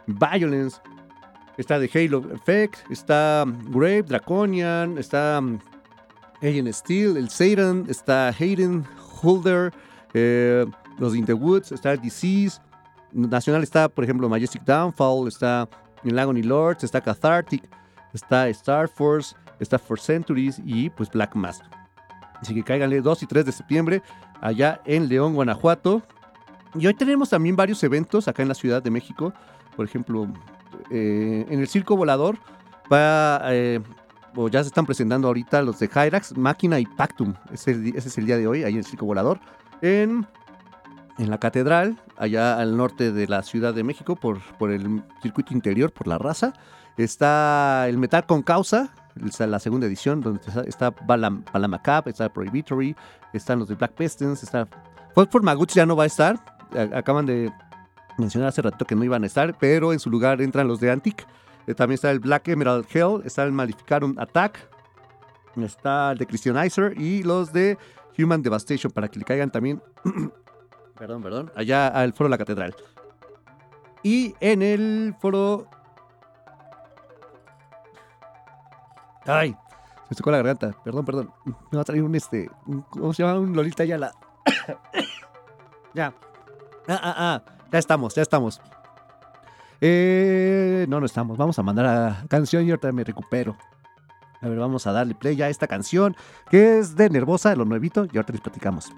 Violence, está The Halo Effect, está Grave, Draconian, está um, Alien Steel, el Satan, está Hayden, Holder, eh, los In the Woods, está Disease. Nacional está, por ejemplo, Majestic Downfall, está El Agony Lords, está Cathartic, está Star Force, está For Centuries y pues Black Mask. Así que cáiganle 2 y 3 de septiembre allá en León, Guanajuato. Y hoy tenemos también varios eventos acá en la Ciudad de México. Por ejemplo, eh, en el Circo Volador va, eh, o ya se están presentando ahorita los de Hyrax, Máquina y Pactum. Ese, es el día de hoy, ahí en el Circo Volador. En, la Catedral, allá al norte de la Ciudad de México, por, el circuito interior, por la raza. Está el Metal con Causa, la segunda edición, donde está, Balam, Balamacap, está Prohibitory, están los de Black Pistons, está... Fosfor Maguts ya no va a estar, a- acaban de mencionar hace rato que no iban a estar, pero en su lugar entran los de Antic. Eh, también está el Black Emerald Hell, está el Malificarum Attack, está el de Christianizer y los de Human Devastation para que le caigan también, <clears throat> perdón, perdón, allá al Foro de la Catedral. Y en el Foro... Ay, se me tocó la garganta, perdón, perdón. Me va a traer un este, ¿cómo se llama? Un Lolita Yala. <coughs> ya. Ah, ah, ah. Ya estamos, ya estamos. Eh, no, no estamos. Vamos a mandar a canción y ahorita me recupero. A ver, vamos a darle play ya a esta canción que es de Nervosa, lo nuevito, y ahorita les platicamos.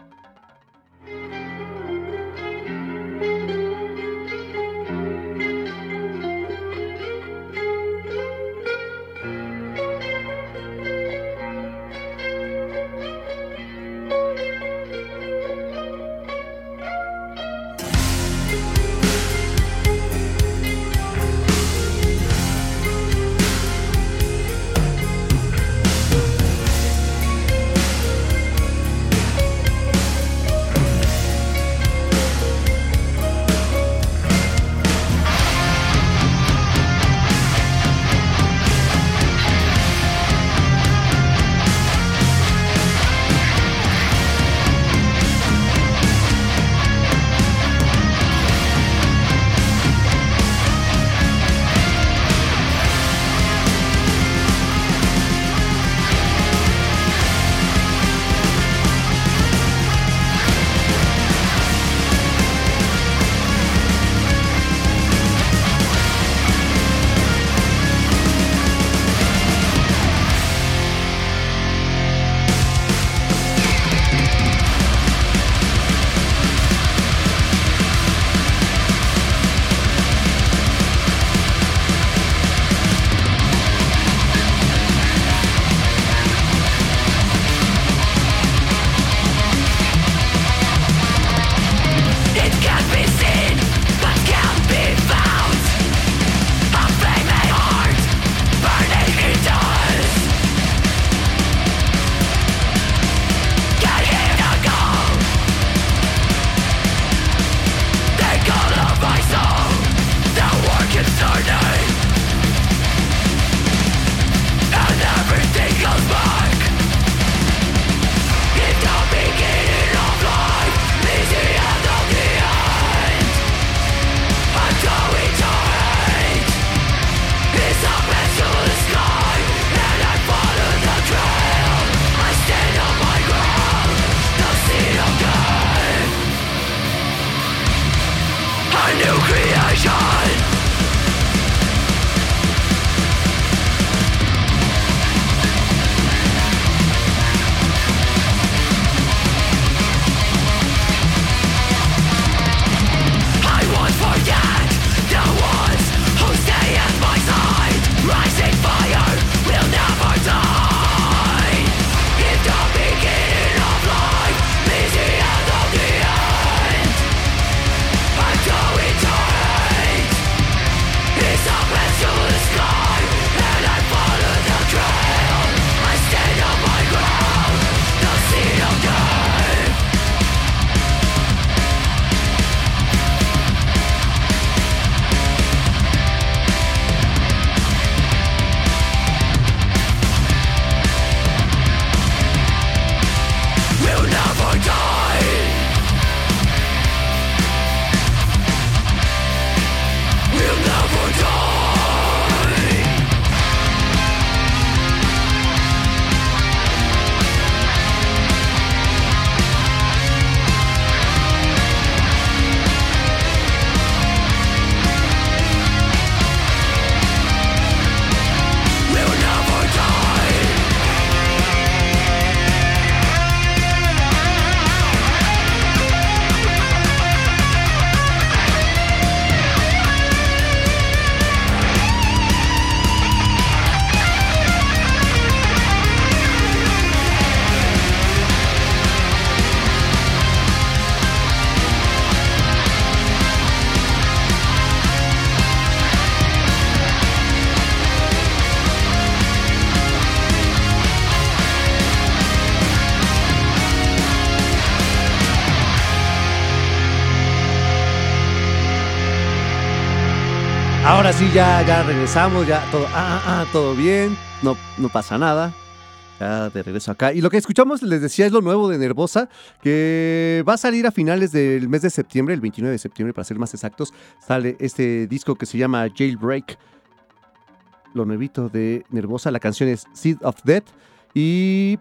Ya, ya regresamos, ya todo, ah, ah, todo bien, no, no pasa nada. Ya de regreso acá. Y lo que escuchamos, les decía, es lo nuevo de Nervosa, que va a salir a finales del mes de septiembre, el 29 de septiembre para ser más exactos, sale este disco que se llama Jailbreak. Lo nuevito de Nervosa, la canción es Seed of Death. Y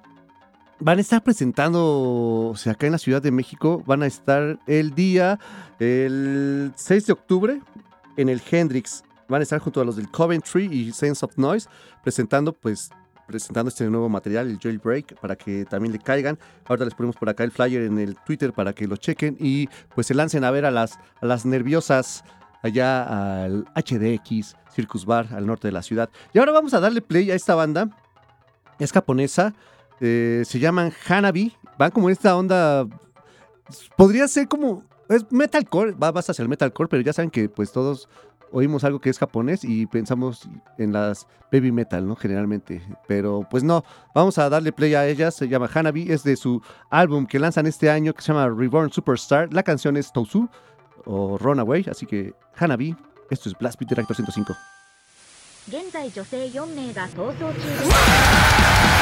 van a estar presentando, o sea, acá en la Ciudad de México, van a estar el día, el 6 de octubre, en el Hendrix. Van a estar junto a los del Coventry y Sense of Noise, presentando, pues, presentando este nuevo material, el Jailbreak, para que también le caigan. Ahora les ponemos por acá el flyer en el Twitter para que lo chequen y pues se lancen a ver a las, a las nerviosas allá al HDX Circus Bar al norte de la ciudad. Y ahora vamos a darle play a esta banda. Es japonesa. eh, se llaman Hanabi. Van como en esta onda. Podría ser como. Es metalcore. Va más hacia el metalcore, pero ya saben que pues todos oímos algo que es japonés y pensamos en las baby metal, ¿no? Generalmente. Pero pues no, vamos a darle play a ellas. Se llama Hanabi, es de su álbum que lanzan este año que se llama Reborn Superstar. La canción es Tousu o Runaway, así que Hanabi, esto es Blast Beat Director 105. 現在女性4名が逃走中です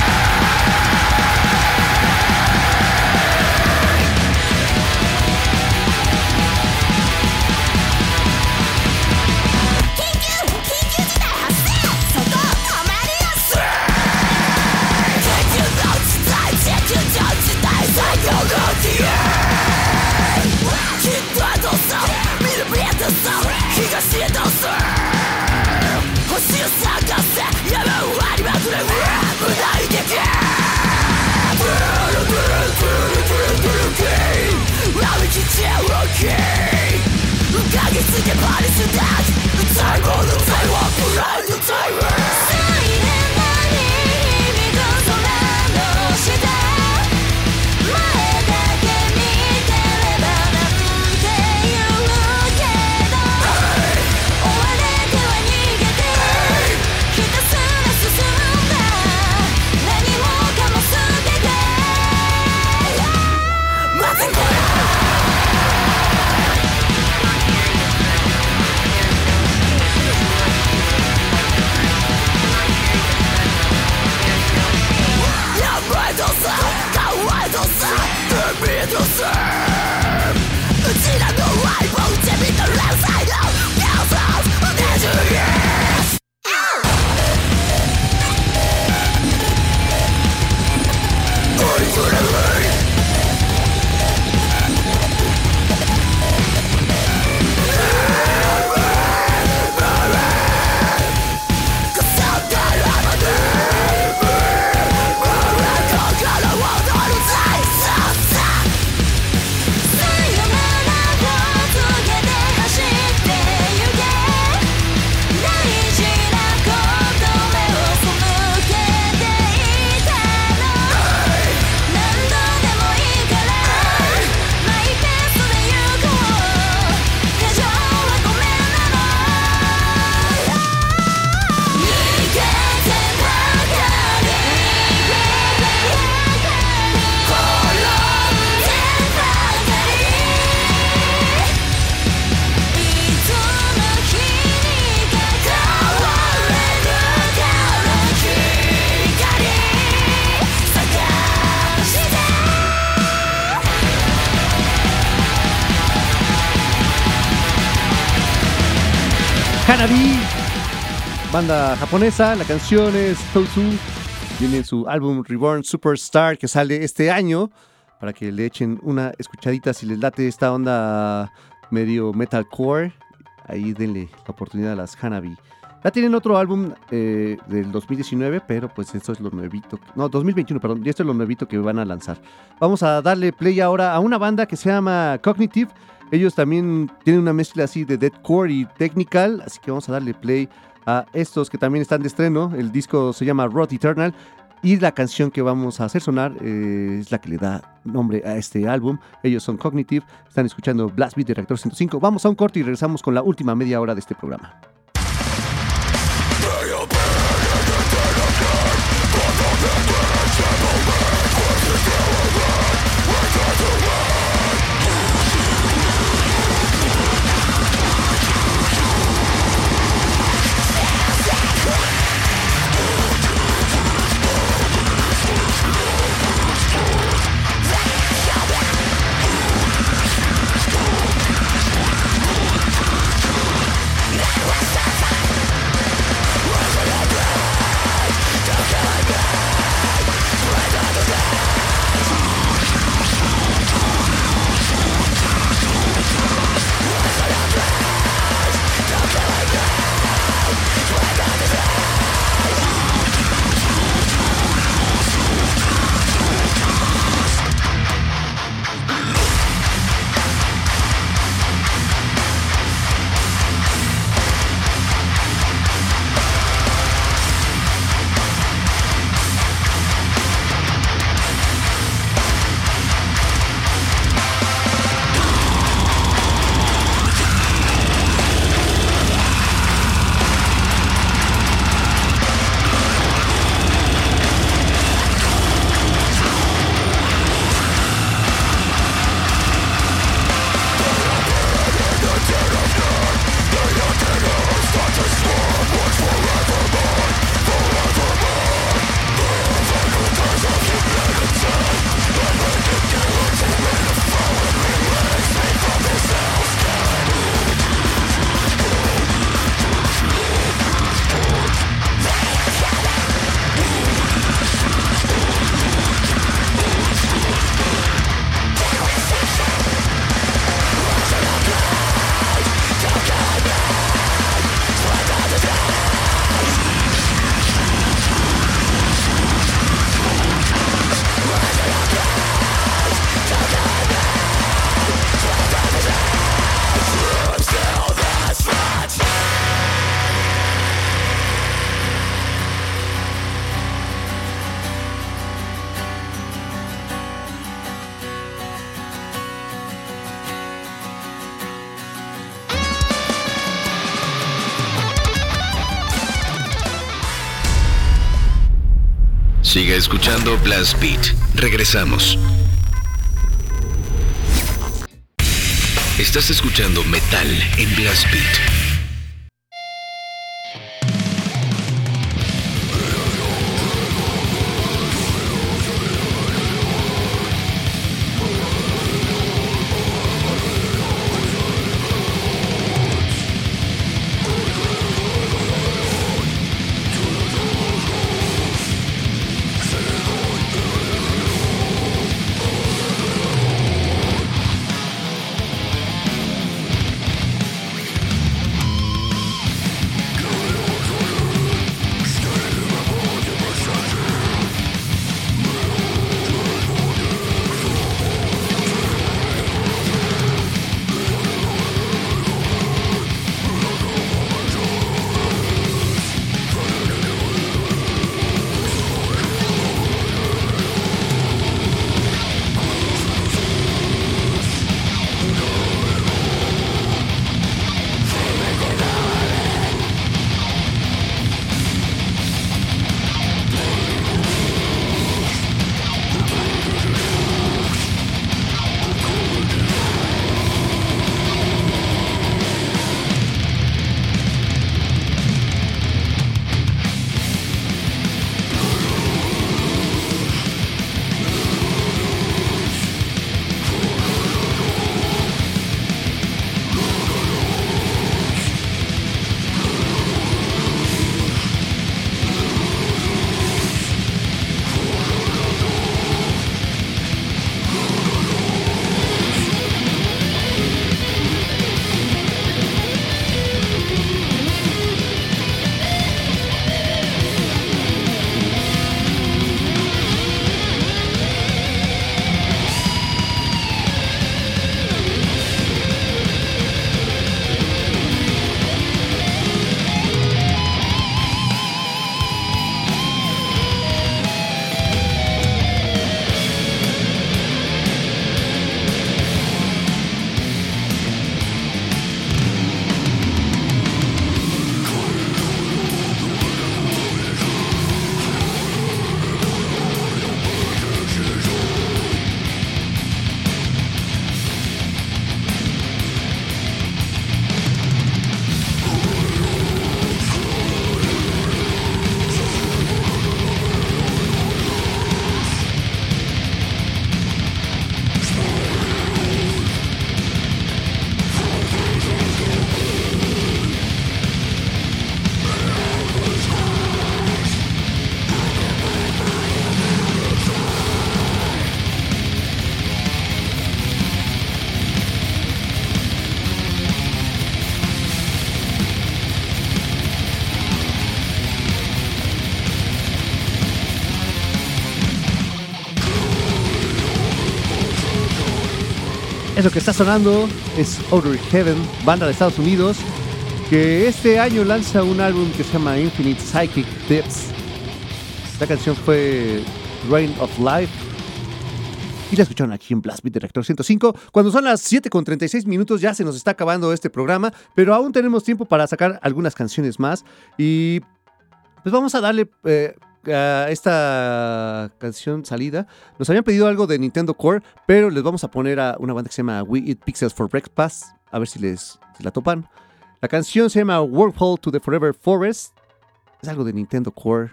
Target to the body to that time on the time walk the tyrant Hanabi, banda japonesa, la canción es Tousu, viene en su álbum Reborn Superstar que sale este año, para que le echen una escuchadita si les late esta onda medio metalcore, ahí denle la oportunidad a las Hanabi. Ya tienen otro álbum eh, del 2019, pero pues esto es lo nuevito. No, 2021, perdón. Y esto es lo nuevito que van a lanzar. Vamos a darle play ahora a una banda que se llama Cognitive. Ellos también tienen una mezcla así de deathcore y technical, así que vamos a darle play a estos que también están de estreno. El disco se llama Rot Eternal y la canción que vamos a hacer sonar eh, es la que le da nombre a este álbum. Ellos son Cognitive, están escuchando Blast Beat de Reactor 105. Vamos a un corte y regresamos con la última media hora de este programa. Blast Beat. Regresamos. Estás escuchando Metal en Blast Beat. Eso que está sonando es Outer Heaven, banda de Estados Unidos, que este año lanza un álbum que se llama Infinite Psychic Depths. La canción fue Rain of Life. Y la escucharon aquí en Blast Beat Director 105. Cuando son las 7 con 36 minutos ya se nos está acabando este programa, pero aún tenemos tiempo para sacar algunas canciones más. Y pues vamos a darle eh, a esta canción salida. Nos habían pedido algo de Nintendo Core, pero les vamos a poner a una banda que se llama We Eat Pixels for Breakfast. A ver si les si la topan. La canción se llama Wormhole to the Forever Forest. Es algo de Nintendo Core.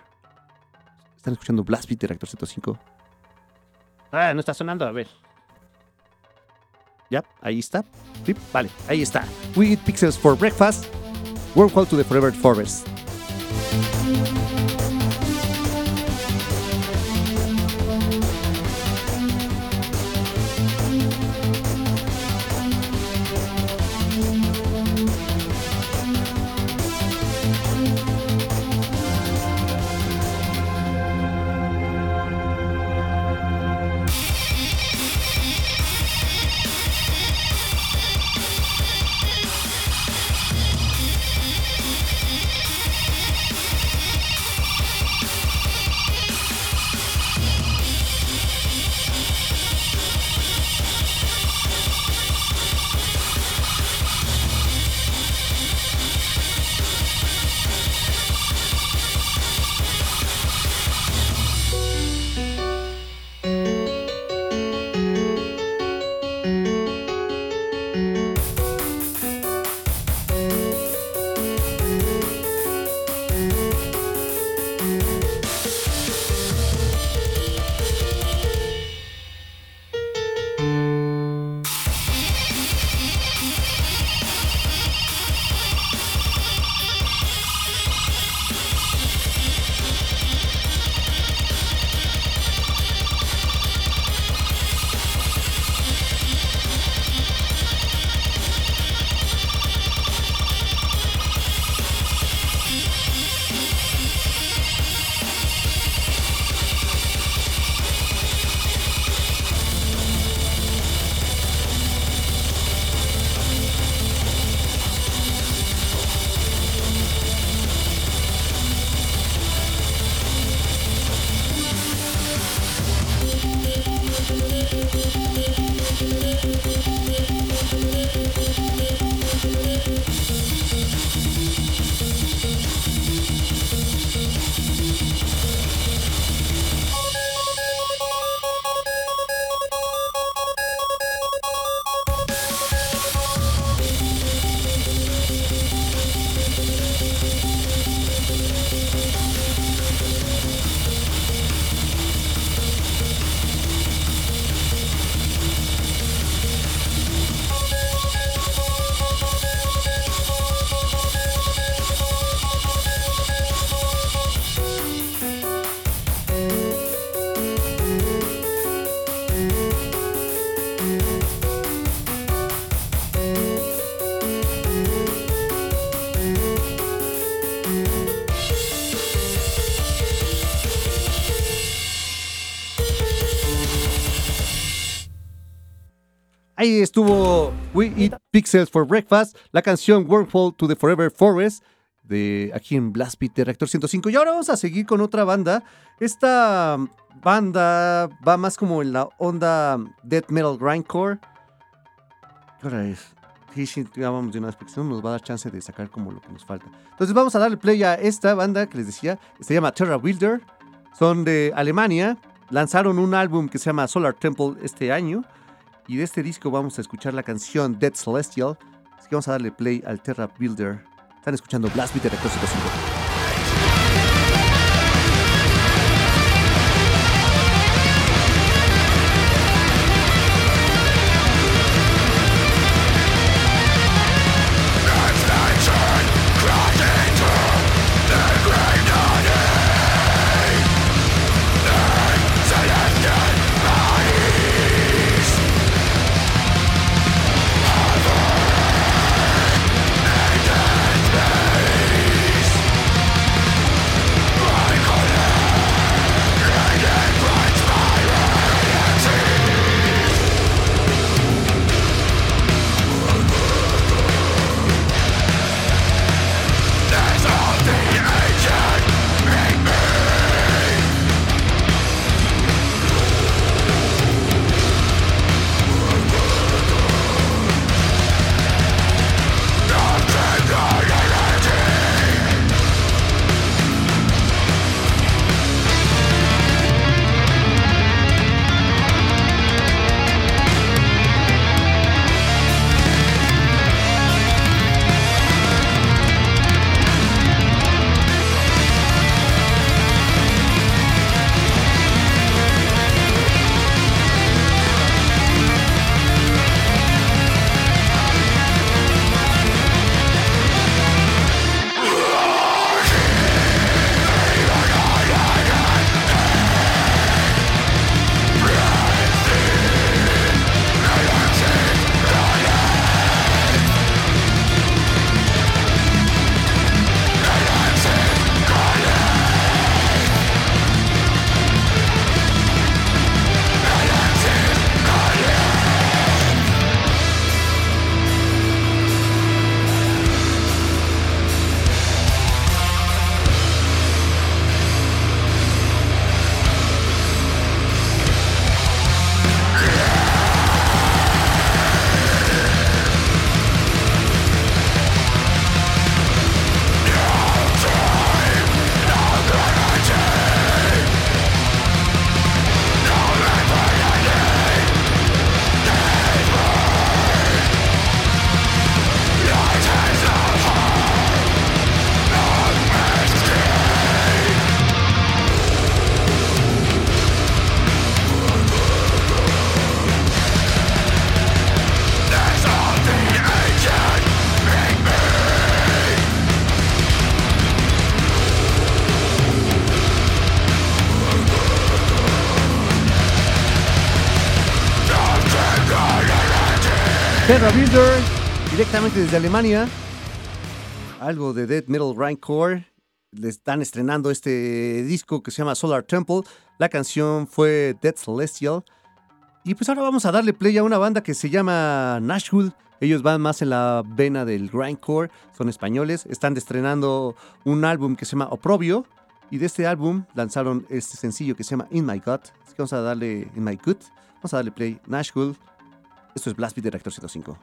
Están escuchando Blast Beat Director 105. Ah, no está sonando, a ver. Ya, ahí está. Sí, vale, ahí está. We Eat Pixels for Breakfast. Wormhole to the Forever Forest. Estuvo We Eat Pixels for Breakfast, la canción Wormhole to the Forever Forest, de aquí en Blast Beat de Reactor 105. Y ahora vamos a seguir con otra banda. Esta banda va más como en la onda death metal grindcore. ¿Qué hora es? Ya vamos de una no nos va a dar chance de sacar como lo que nos falta. Entonces vamos a darle play a esta banda que les decía. Se llama Terra Wilder. Son de Alemania. Lanzaron un álbum que se llama Solar Temple este año. Y de este disco vamos a escuchar la canción Dead Celestial. Así que vamos a darle play al Terra Builder. Están escuchando Blast Beat de Reactor 105. Directamente desde Alemania. Algo de Death Metal Grindcore. Le están estrenando este disco que se llama Solar Temple. La canción fue Dead Celestial. Y pues ahora vamos a darle play a una banda que se llama Nashville. Ellos van más en la vena del grindcore, son españoles. Están estrenando un álbum que se llama Oprobio. Y de este álbum lanzaron este sencillo que se llama In My Gut. Así que vamos a darle In My Gut. Vamos a darle play Nashville. Esto es Blast Beat de Reactor 105.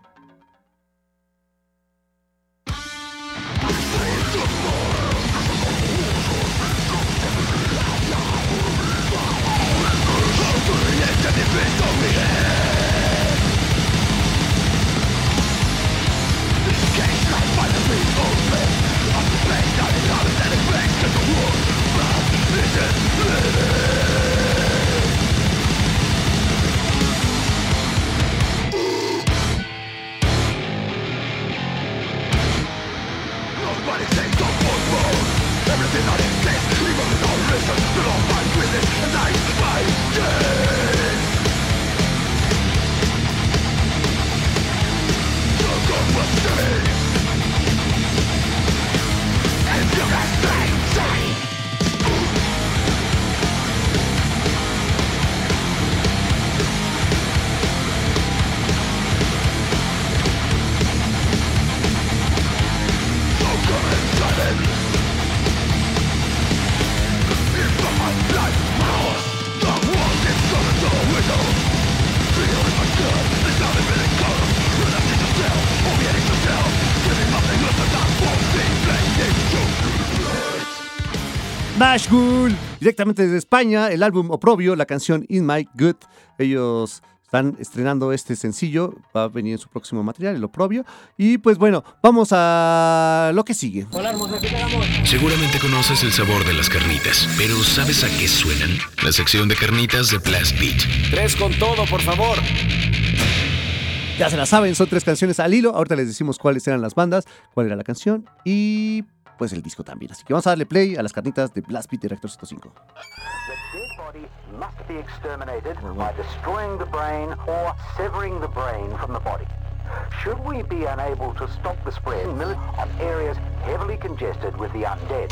Trashgul, directamente desde España, el álbum Oprobio, la canción In My Good. Ellos están estrenando este sencillo, va a venir en su próximo material, el Oprobio. Y pues bueno, vamos a lo que sigue. Seguramente conoces el sabor de las carnitas, pero ¿sabes a qué suenan? La sección de carnitas de Blast Beat. Tres con todo, por favor. Ya se la saben, son tres canciones al hilo. Ahorita les decimos cuáles eran las bandas, cuál era la canción y pues el disco también. Así que vamos a darle play a las carnitas de Blast Beat de Reactor 105. body must be exterminated by destroying the brain or severing the brain from the body. Should we be unable to stop the spread on areas heavily congested with the undead?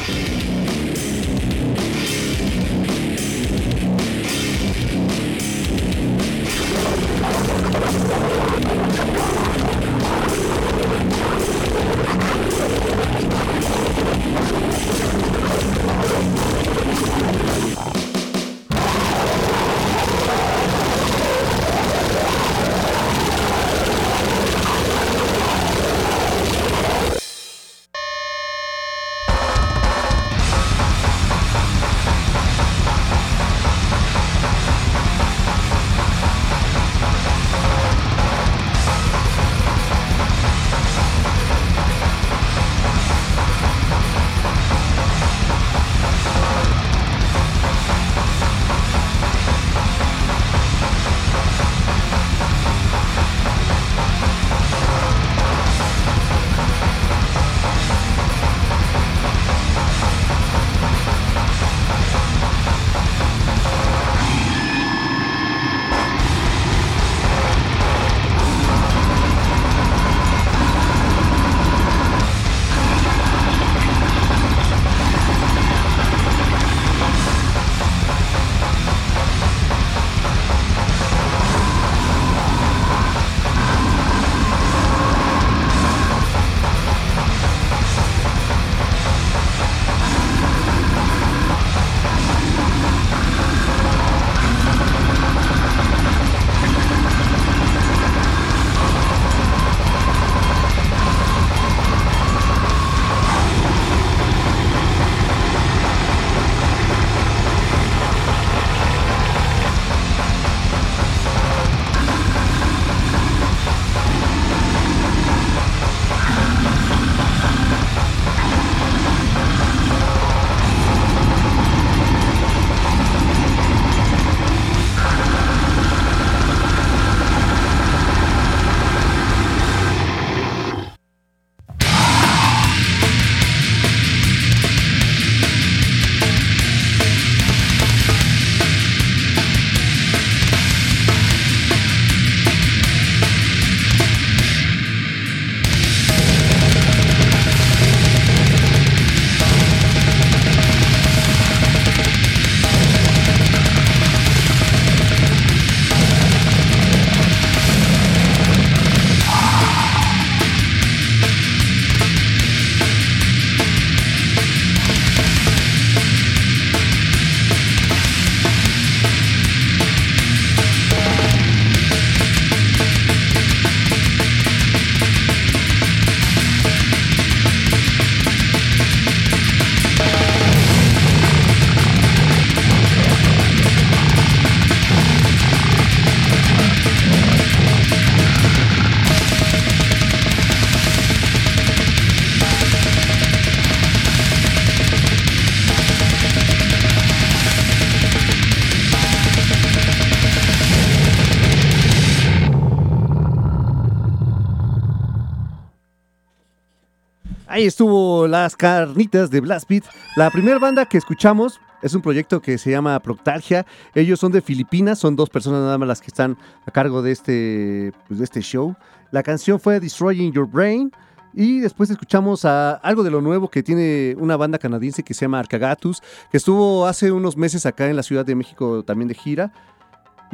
Ahí estuvo las carnitas de Blast Beat. La primera banda que escuchamos es un proyecto que se llama Proctalgia. Ellos son de Filipinas, son dos personas nada más las que están a cargo de este, pues, de este show. La canción fue Destroying Your Brain. Y después escuchamos a algo de lo nuevo que tiene una banda canadiense que se llama Arcagatus, que estuvo hace unos meses acá en la Ciudad de México también de gira.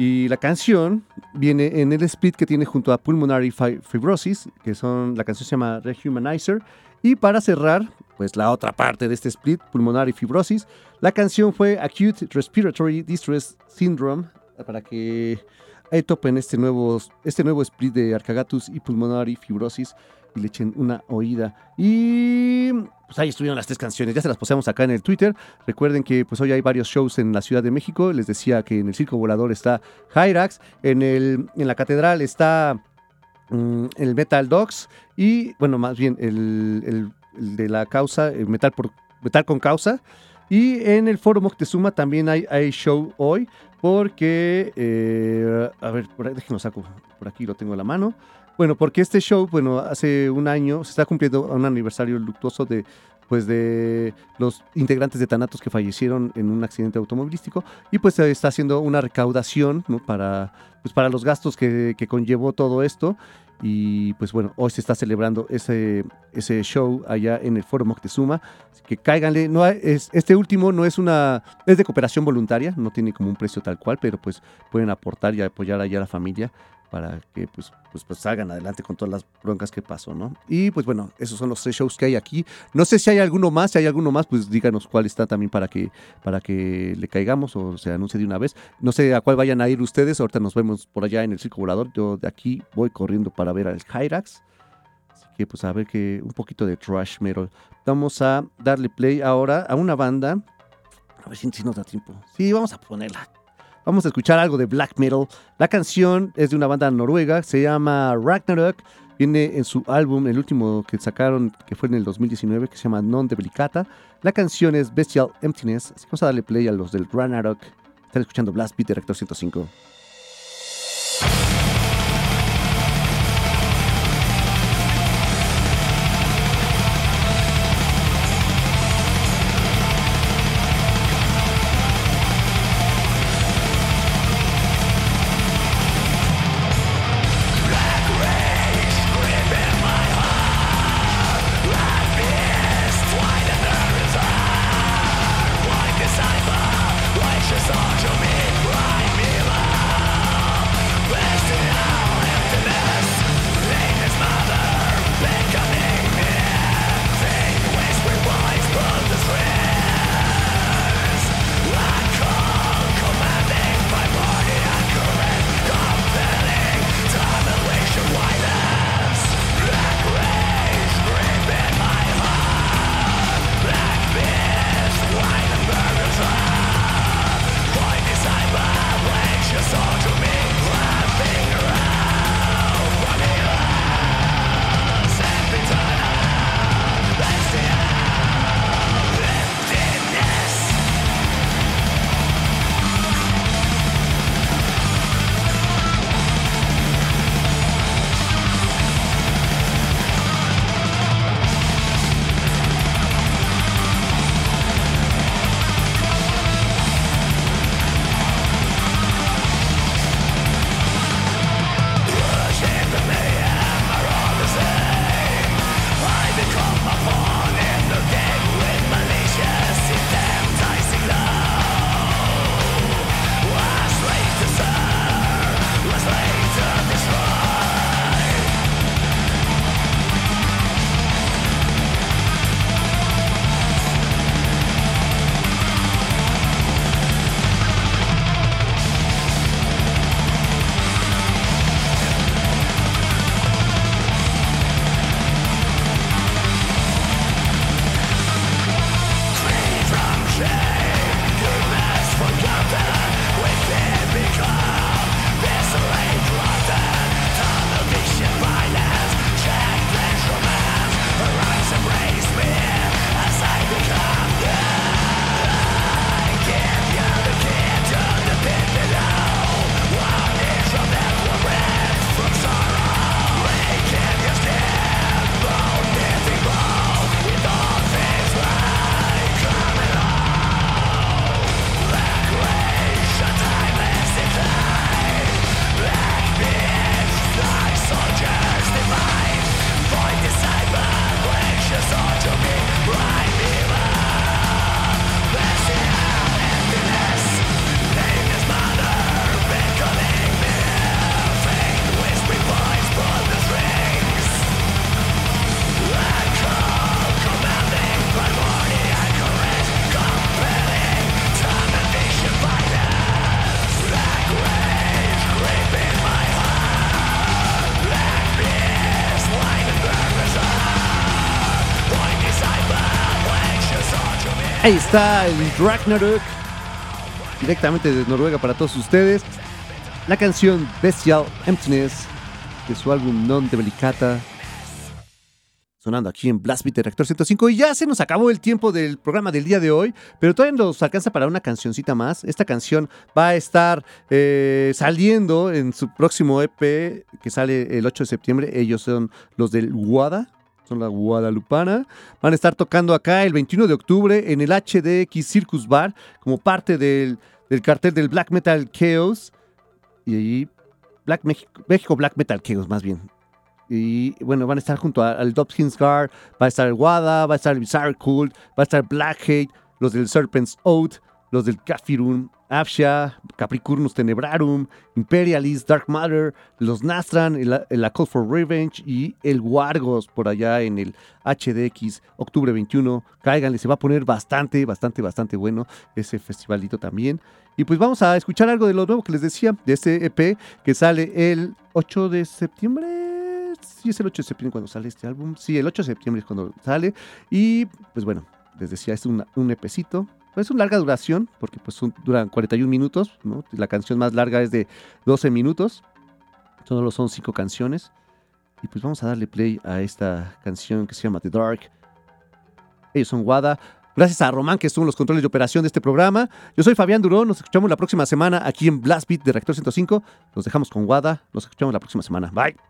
Y la canción viene en el split que tiene junto a Pulmonary Fi- Fibrosis, que son, la canción se llama Rehumanizer. Y para cerrar, pues la otra parte de este split, Pulmonary Fibrosis, la canción fue Acute Respiratory Distress Syndrome, para que ahí topen este nuevo, este nuevo split de Arcagatus y Pulmonary Fibrosis. y le echen una oída. Y pues ahí estuvieron las tres canciones, ya se las posamos acá en el Twitter. Recuerden que pues hoy hay varios shows en la Ciudad de México. Les decía que en el Circo Volador está Hyrax, en, el, en la Catedral está mm, el Metal Dogs y, bueno, más bien el, el- el de la causa, el Metal, por, Metal con Causa. Y en el Foro Moctezuma también hay, hay show hoy porque, eh, a ver, por ahí, déjenlo saco, por aquí lo tengo a la mano. Bueno, porque este show, bueno, hace un año se está cumpliendo un aniversario luctuoso de, pues, de los integrantes de Thanatos que fallecieron en un accidente automovilístico y pues se está haciendo una recaudación, ¿no? Para, pues, para los gastos que, que conllevó todo esto y pues bueno, hoy se está celebrando ese, ese show allá en el Foro Moctezuma. Así que cáiganle. No hay- es, este último no es una. Es de cooperación voluntaria, no tiene como un precio tal cual, pero pues pueden aportar y apoyar allá a la familia para que pues, pues, pues salgan adelante con todas las broncas que pasó, ¿no? Y pues bueno, esos son los tres shows que hay aquí. No sé si hay alguno más, si hay alguno más, pues díganos cuál está también para que, para que le caigamos o se anuncie de una vez. No sé a cuál vayan a ir ustedes, ahorita nos vemos por allá en el Circo Volador. Yo de aquí voy corriendo para ver al Hyrax. Así que pues a ver que un poquito de trash metal. Vamos a darle play ahora a una banda. A ver si, si nos da tiempo. Sí, vamos a ponerla. Vamos a escuchar algo de black metal. La canción es de una banda noruega, se llama Ragnarok. Viene en su álbum, el último que sacaron, que fue en el 2019, que se llama Non Delicata. La canción es Bestial Emptiness. Vamos a darle play a los del Ragnarok. Están escuchando Blast Beat de Rector 105. Ahí está el Ragnarok. Directamente de Noruega para todos ustedes. La canción Bestial Emptiness de su álbum Non Delicata. Sonando aquí en Blast Beat de Reactor 105. Y ya se nos acabó el tiempo del programa del día de hoy. Pero todavía nos alcanza para una cancioncita más. Esta canción va a estar eh, saliendo en su próximo EP que sale el 8 de septiembre. Ellos son los del Guada son la Guadalupana. Van a estar tocando acá el 21 de octubre en el HDX Circus Bar como parte del, del cartel del Black Metal Chaos. Y ahí, Black México, Black Metal Chaos más bien. Y bueno, van a estar junto al Dobskins Guard, va a estar el Wada, va a estar el Bizarre Cult, va a estar Black Hate, los del Serpent's Oath, los del Kafirun, Afsha, Capricornus Tenebrarum, Imperialist, Dark Matter, los Nastran, el, Call for Revenge y el Wargos por allá en el HDX, octubre 21. Cáiganle, se va a poner bastante, bastante, bastante bueno ese festivalito también. Y pues vamos a escuchar algo de lo nuevo que les decía, de este EP que sale el 8 de septiembre. Sí, es el 8 de septiembre cuando sale este álbum. Sí, el 8 de septiembre es cuando sale. Y pues bueno, les decía, es una- un EPcito. Pues es una larga duración, porque pues duran 41 minutos, ¿no? La canción más larga es de 12 minutos. Solo son 5 canciones. Y pues vamos a darle play a esta canción que se llama The Dark. Ellos son Wada. Gracias a Román que estuvo en los controles de operación de este programa. Yo soy Fabián Durón. Nos escuchamos la próxima semana aquí en Blast Beat de Reactor 105. Nos dejamos con Wada. Nos escuchamos la próxima semana. Bye.